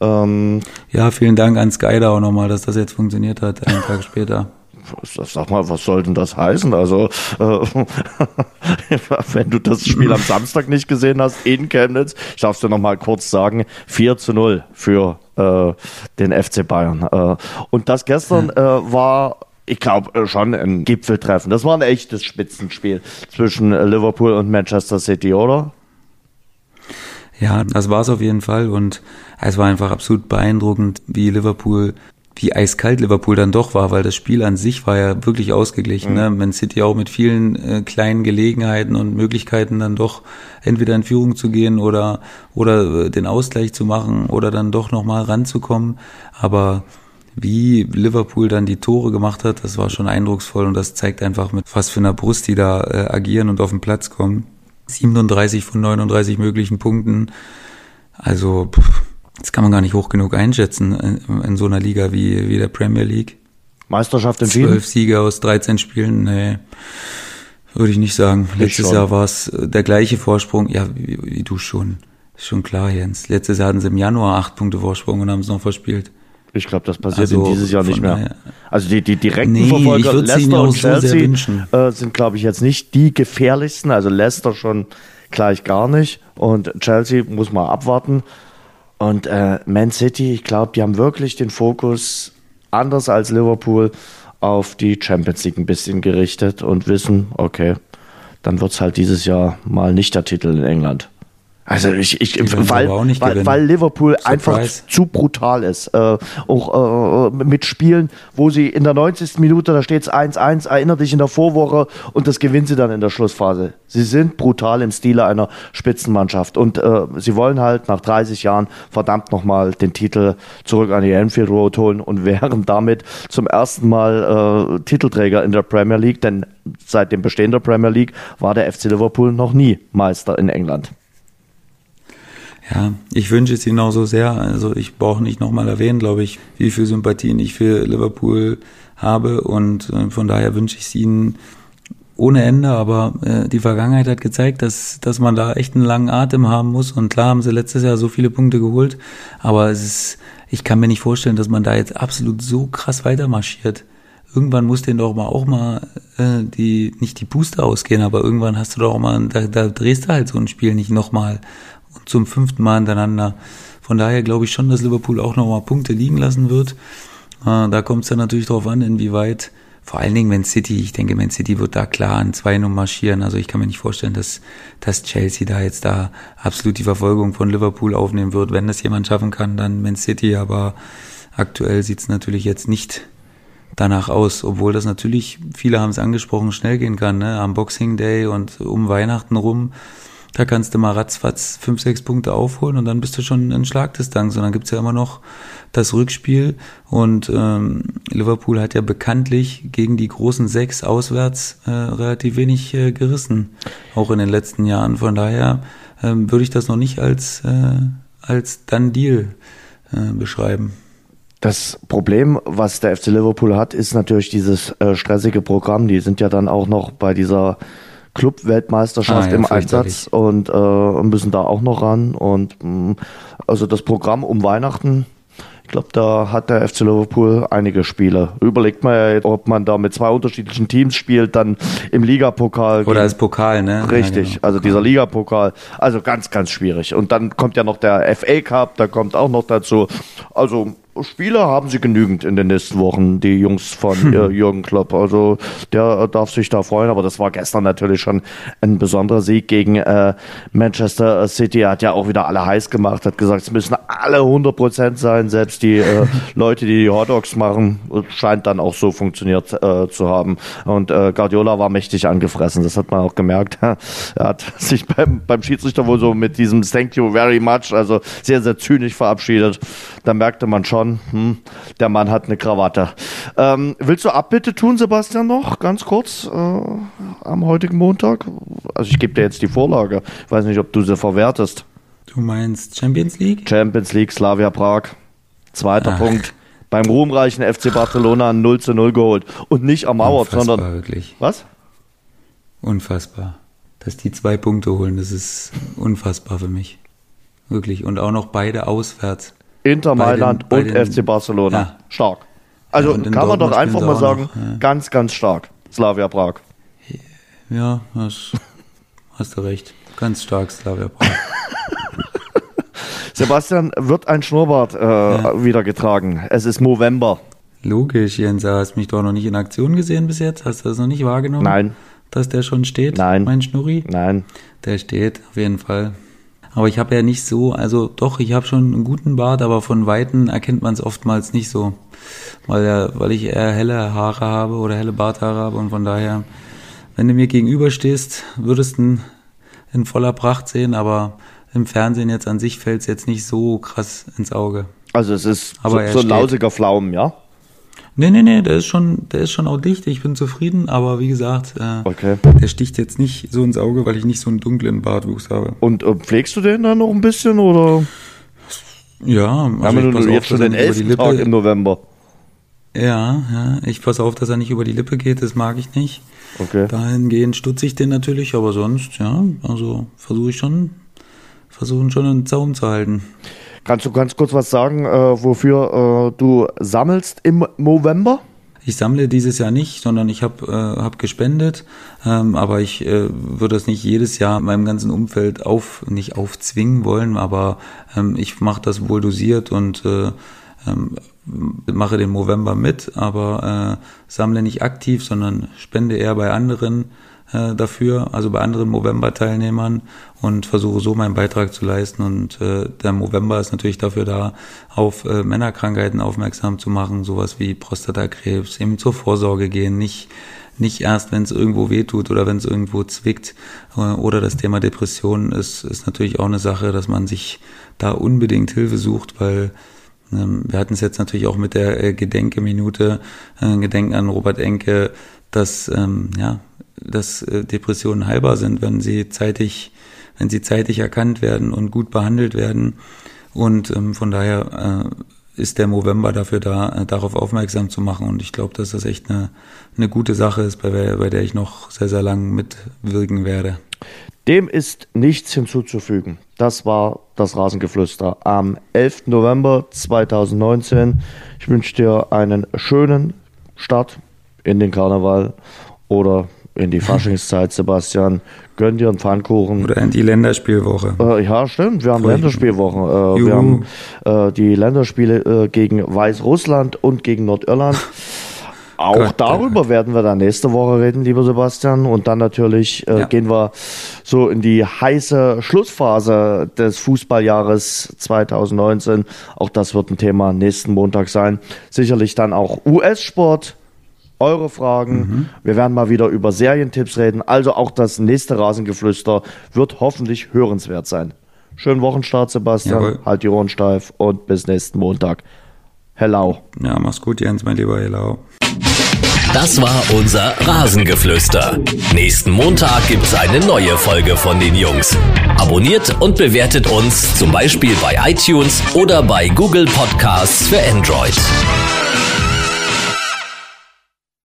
S3: Ähm, ja, vielen Dank an Sky da auch nochmal, dass das jetzt funktioniert hat, einen Tag später
S2: sag mal, was soll denn das heißen? Also, äh, *laughs* wenn du das Spiel am Samstag nicht gesehen hast in Chemnitz, ich darf es dir nochmal kurz sagen, 4 zu 0 für äh, den FC Bayern. Äh, und das gestern äh, war ich glaube äh, schon ein Gipfeltreffen. Das war ein echtes Spitzenspiel zwischen Liverpool und Manchester City, oder?
S3: Ja, das war es auf jeden Fall und es war einfach absolut beeindruckend, wie Liverpool wie eiskalt Liverpool dann doch war, weil das Spiel an sich war ja wirklich ausgeglichen. Mhm. Ne? Man City auch mit vielen äh, kleinen Gelegenheiten und Möglichkeiten dann doch entweder in Führung zu gehen oder oder äh, den Ausgleich zu machen oder dann doch nochmal ranzukommen. Aber wie Liverpool dann die Tore gemacht hat, das war schon eindrucksvoll und das zeigt einfach mit was für einer Brust die da äh, agieren und auf den Platz kommen. 37 von 39 möglichen Punkten. Also pff, Das kann man gar nicht hoch genug einschätzen in, in so einer Liga wie, wie der Premier League.
S2: Meisterschaft entschieden?
S3: Zwölf Siege aus 13 Spielen, nee. Würde ich nicht sagen. Letztes
S2: schon.
S3: Jahr war es der gleiche Vorsprung. Ja, wie, wie du schon. Ist schon klar, Jens. Letztes Jahr hatten sie im Januar acht Punkte Vorsprung und haben es noch verspielt.
S2: Ich glaube, das passiert
S3: Also,
S2: in dieses Jahr nicht mehr.
S3: daher-
S2: Also die, die direkten
S3: Nee, ich
S2: Verfolger, Leicester und
S3: so
S2: Chelsea,
S3: wünschen.
S2: äh, sind, glaube ich, jetzt nicht die gefährlichsten. Also Leicester schon gleich gar nicht. Und Chelsea muss man abwarten. Und äh, Man City, ich glaube, die haben wirklich den Fokus anders als Liverpool auf die Champions League ein bisschen gerichtet und wissen, okay, dann wird es halt dieses Jahr mal nicht der Titel in England. Also ich, ich weil, weil, weil Liverpool einfach
S3: Surprise.
S2: zu brutal ist. Äh, auch äh, mit Spielen, wo sie in der 90. Minute, da steht es 1-1, erinnert dich in der Vorwoche und das gewinnen sie dann in der Schlussphase. Sie sind brutal im Stile einer Spitzenmannschaft und äh, sie wollen halt nach 30 Jahren verdammt nochmal den Titel zurück an die Anfield Road holen und *laughs* wären damit zum ersten Mal äh, Titelträger in der Premier League, denn seit dem Bestehen der Premier League war der FC Liverpool noch nie Meister in England.
S3: Ja, ich wünsche es ihnen auch so sehr. Also ich brauche nicht nochmal erwähnen, glaube ich, wie viel Sympathien ich für Liverpool habe und äh, von daher wünsche ich es ihnen ohne Ende, aber äh, die Vergangenheit hat gezeigt, dass, dass man da echt einen langen Atem haben muss und klar haben sie letztes Jahr so viele Punkte geholt, aber es ist, ich kann mir nicht vorstellen, dass man da jetzt absolut so krass weitermarschiert. Irgendwann muss denen doch mal auch mal äh, die, nicht die Puste ausgehen, aber irgendwann hast du doch auch mal, da, da drehst du halt so ein Spiel nicht nochmal und zum fünften Mal hintereinander. Von daher glaube ich schon, dass Liverpool auch nochmal Punkte liegen lassen wird. Äh, da kommt es dann natürlich darauf an, inwieweit, vor allen Dingen Man City, ich denke, Man City wird da klar an zwei Nummern marschieren. Also ich kann mir nicht vorstellen, dass, dass Chelsea da jetzt da absolut die Verfolgung von Liverpool aufnehmen wird. Wenn das jemand schaffen kann, dann Man City, aber aktuell sieht es natürlich jetzt nicht danach aus, obwohl das natürlich, viele haben es angesprochen, schnell gehen kann, ne? am Boxing Day und um Weihnachten rum. Da kannst du mal ratzfatz fünf, sechs Punkte aufholen und dann bist du schon in Schlagdistanz. Und dann gibt's ja immer noch das Rückspiel. Und ähm, Liverpool hat ja bekanntlich gegen die großen sechs auswärts äh, relativ wenig äh, gerissen, auch in den letzten Jahren. Von daher ähm, würde ich das noch nicht als, äh, als Done Deal äh, beschreiben.
S2: Das Problem, was der FC Liverpool hat, ist natürlich dieses äh, stressige Programm. Die sind ja dann auch noch bei dieser Club-Weltmeisterschaft
S3: Ah, ja,
S2: im. Einsatz und äh, müssen da auch noch ran. Und mh, also das Programm um Weihnachten, ich glaube, da hat der FC Liverpool einige Spiele. Überlegt man ja, ob man da mit zwei unterschiedlichen Teams spielt, dann im Ligapokal.
S3: Oder als Pokal, ne?
S2: Richtig,
S3: Ja, genau.
S2: also dieser Ligapokal, also ganz, ganz schwierig. Und dann kommt ja noch der FA Cup, da kommt auch noch dazu. Also Spieler haben sie genügend in den nächsten Wochen, die Jungs von äh, Jürgen Klopp. Also der äh, darf sich da freuen, aber das war gestern natürlich schon ein besonderer Sieg gegen äh, Manchester City. Er hat ja auch wieder alle heiß gemacht, hat gesagt, es müssen alle 100% sein, selbst die äh, *laughs* Leute, die die Hotdogs machen, scheint dann auch so funktioniert äh, zu haben. Und äh, Guardiola war mächtig angefressen, das hat man auch gemerkt. *laughs* er hat sich beim, beim Schiedsrichter wohl so mit diesem Thank you very much, also sehr, sehr zynisch verabschiedet. Da merkte man schon, hm, der Mann hat eine Krawatte. Ähm, willst du Abbitte tun, Sebastian, noch ganz kurz äh, am heutigen Montag? Also ich gebe dir jetzt die Vorlage. Ich weiß nicht, ob du sie verwertest.
S3: Du meinst Champions League?
S2: Champions League, Slavia Prag. Zweiter
S3: Ach.
S2: Punkt. Beim ruhmreichen FC Barcelona ein 0 zu 0 geholt. Und nicht ermauert,
S3: Unfassbar,
S2: sondern.
S3: wirklich.
S2: Was?
S3: Unfassbar. Dass die zwei Punkte holen, das ist unfassbar für mich. Wirklich. Und auch noch beide auswärts.
S2: Inter
S3: den-
S2: Mailand
S3: bei
S2: und
S3: den-
S2: FC Barcelona.
S3: Ja.
S2: Stark. Also
S3: Ja,
S2: kann man doch
S3: Dortmund
S2: einfach mal sagen,
S3: noch, ja.
S2: ganz, ganz stark. Slavia Prag.
S3: Ja, das hast du recht. Ganz stark, Slavia Prag. *laughs*
S2: Sebastian, wird ein Schnurrbart äh, wieder getragen. Es ist November.
S3: Logisch, Jens, du hast mich doch noch nicht in Aktion gesehen bis jetzt. Hast du das noch nicht wahrgenommen?
S2: Nein,
S3: Dass der schon steht?
S2: Nein.
S3: Mein Schnurri?
S2: nein.
S3: Der steht, auf jeden Fall. Aber ich habe ja nicht so, also doch, ich habe schon einen guten Bart, aber von Weitem erkennt man es oftmals nicht so. Weil, ja, weil ich eher helle Haare habe oder helle Barthaare habe und von daher, wenn du mir gegenüberstehst, würdest du ihn in voller Pracht sehen, aber im Fernsehen jetzt an sich fällt es jetzt nicht so krass ins Auge.
S2: Also es ist
S3: Aber
S2: so, so ein lausiger Pflaumen, ja?
S3: Nee, nee, nee, der ist schon, der ist schon auch dicht. Ich bin zufrieden, aber wie gesagt, äh,
S2: Okay.
S3: der sticht jetzt nicht so ins Auge, weil ich nicht so einen dunklen Bartwuchs habe.
S2: Und äh, pflegst du den dann noch ein bisschen oder?
S3: Ja,
S2: also haben wir jetzt schon den 11. Tag im November.
S3: Ja, ja, ich passe auf, dass er nicht über die Lippe geht, das mag ich nicht. Okay. Dahingehend stutze ich den natürlich, aber sonst, ja, also versuche ich schon, versuchen schon einen Zaum zu halten.
S2: Kannst du ganz kurz was sagen, äh, wofür äh, du sammelst im November?
S3: Ich sammle dieses Jahr nicht, sondern ich habe äh, hab gespendet, ähm, aber ich äh, würde das nicht jedes Jahr meinem ganzen Umfeld auf nicht aufzwingen wollen, aber ähm, ich mache das wohl dosiert und äh, ähm, mache den November mit, aber äh, sammle nicht aktiv, sondern spende eher bei anderen äh, dafür, also bei anderen Movember-Teilnehmern und versuche so meinen Beitrag zu leisten. Und äh, der Movember ist natürlich dafür da, auf äh, Männerkrankheiten aufmerksam zu machen, sowas wie Prostatakrebs, eben zur Vorsorge gehen, nicht nicht erst, wenn es irgendwo wehtut oder wenn es irgendwo zwickt. Äh, oder das Thema Depressionen ist, ist natürlich auch eine Sache, dass man sich da unbedingt Hilfe sucht, weil ähm, wir hatten es jetzt natürlich auch mit der äh, Gedenkeminute, äh, Gedenken an Robert Enke, dass ähm, ja dass äh, Depressionen heilbar sind, wenn sie zeitig, wenn sie zeitig erkannt werden und gut behandelt werden. Und ähm, von daher äh, ist der November dafür da, äh, darauf aufmerksam zu machen. Und ich glaube, dass das echt eine, eine gute Sache ist, bei bei der ich noch sehr, sehr lang mitwirken werde.
S2: Dem ist nichts hinzuzufügen. Das war das Rasengeflüster am 11. November 2019. Ich wünsche dir einen schönen Start in den Karneval oder in die *laughs* Faschingszeit, Sebastian. Gönn dir einen Pfannkuchen.
S3: Oder in die Länderspielwoche.
S2: Äh, ja, stimmt. Wir haben. Länderspielwochen. Äh, wir haben äh, die Länderspiele äh, gegen Weißrussland und gegen Nordirland. *laughs* Auch Gott, darüber werden wir dann nächste Woche reden, lieber Sebastian. Und dann natürlich äh, ja. gehen wir so in die heiße Schlussphase des Fußballjahres 2019. Auch das wird ein Thema nächsten Montag sein. Sicherlich dann auch US-Sport, eure Fragen. Mhm. Wir werden mal wieder über Serientipps reden. Also auch das nächste Rasengeflüster wird hoffentlich hörenswert sein. Schönen Wochenstart, Sebastian. Jawohl. Halt die Ohren steif und bis nächsten Montag. Hello.
S3: Ja, mach's gut, Jens, mein lieber Hello.
S1: Das war unser Rasengeflüster. Nächsten Montag gibt's eine neue Folge von den Jungs. Abonniert und bewertet uns zum Beispiel bei iTunes oder bei Google Podcasts für Android.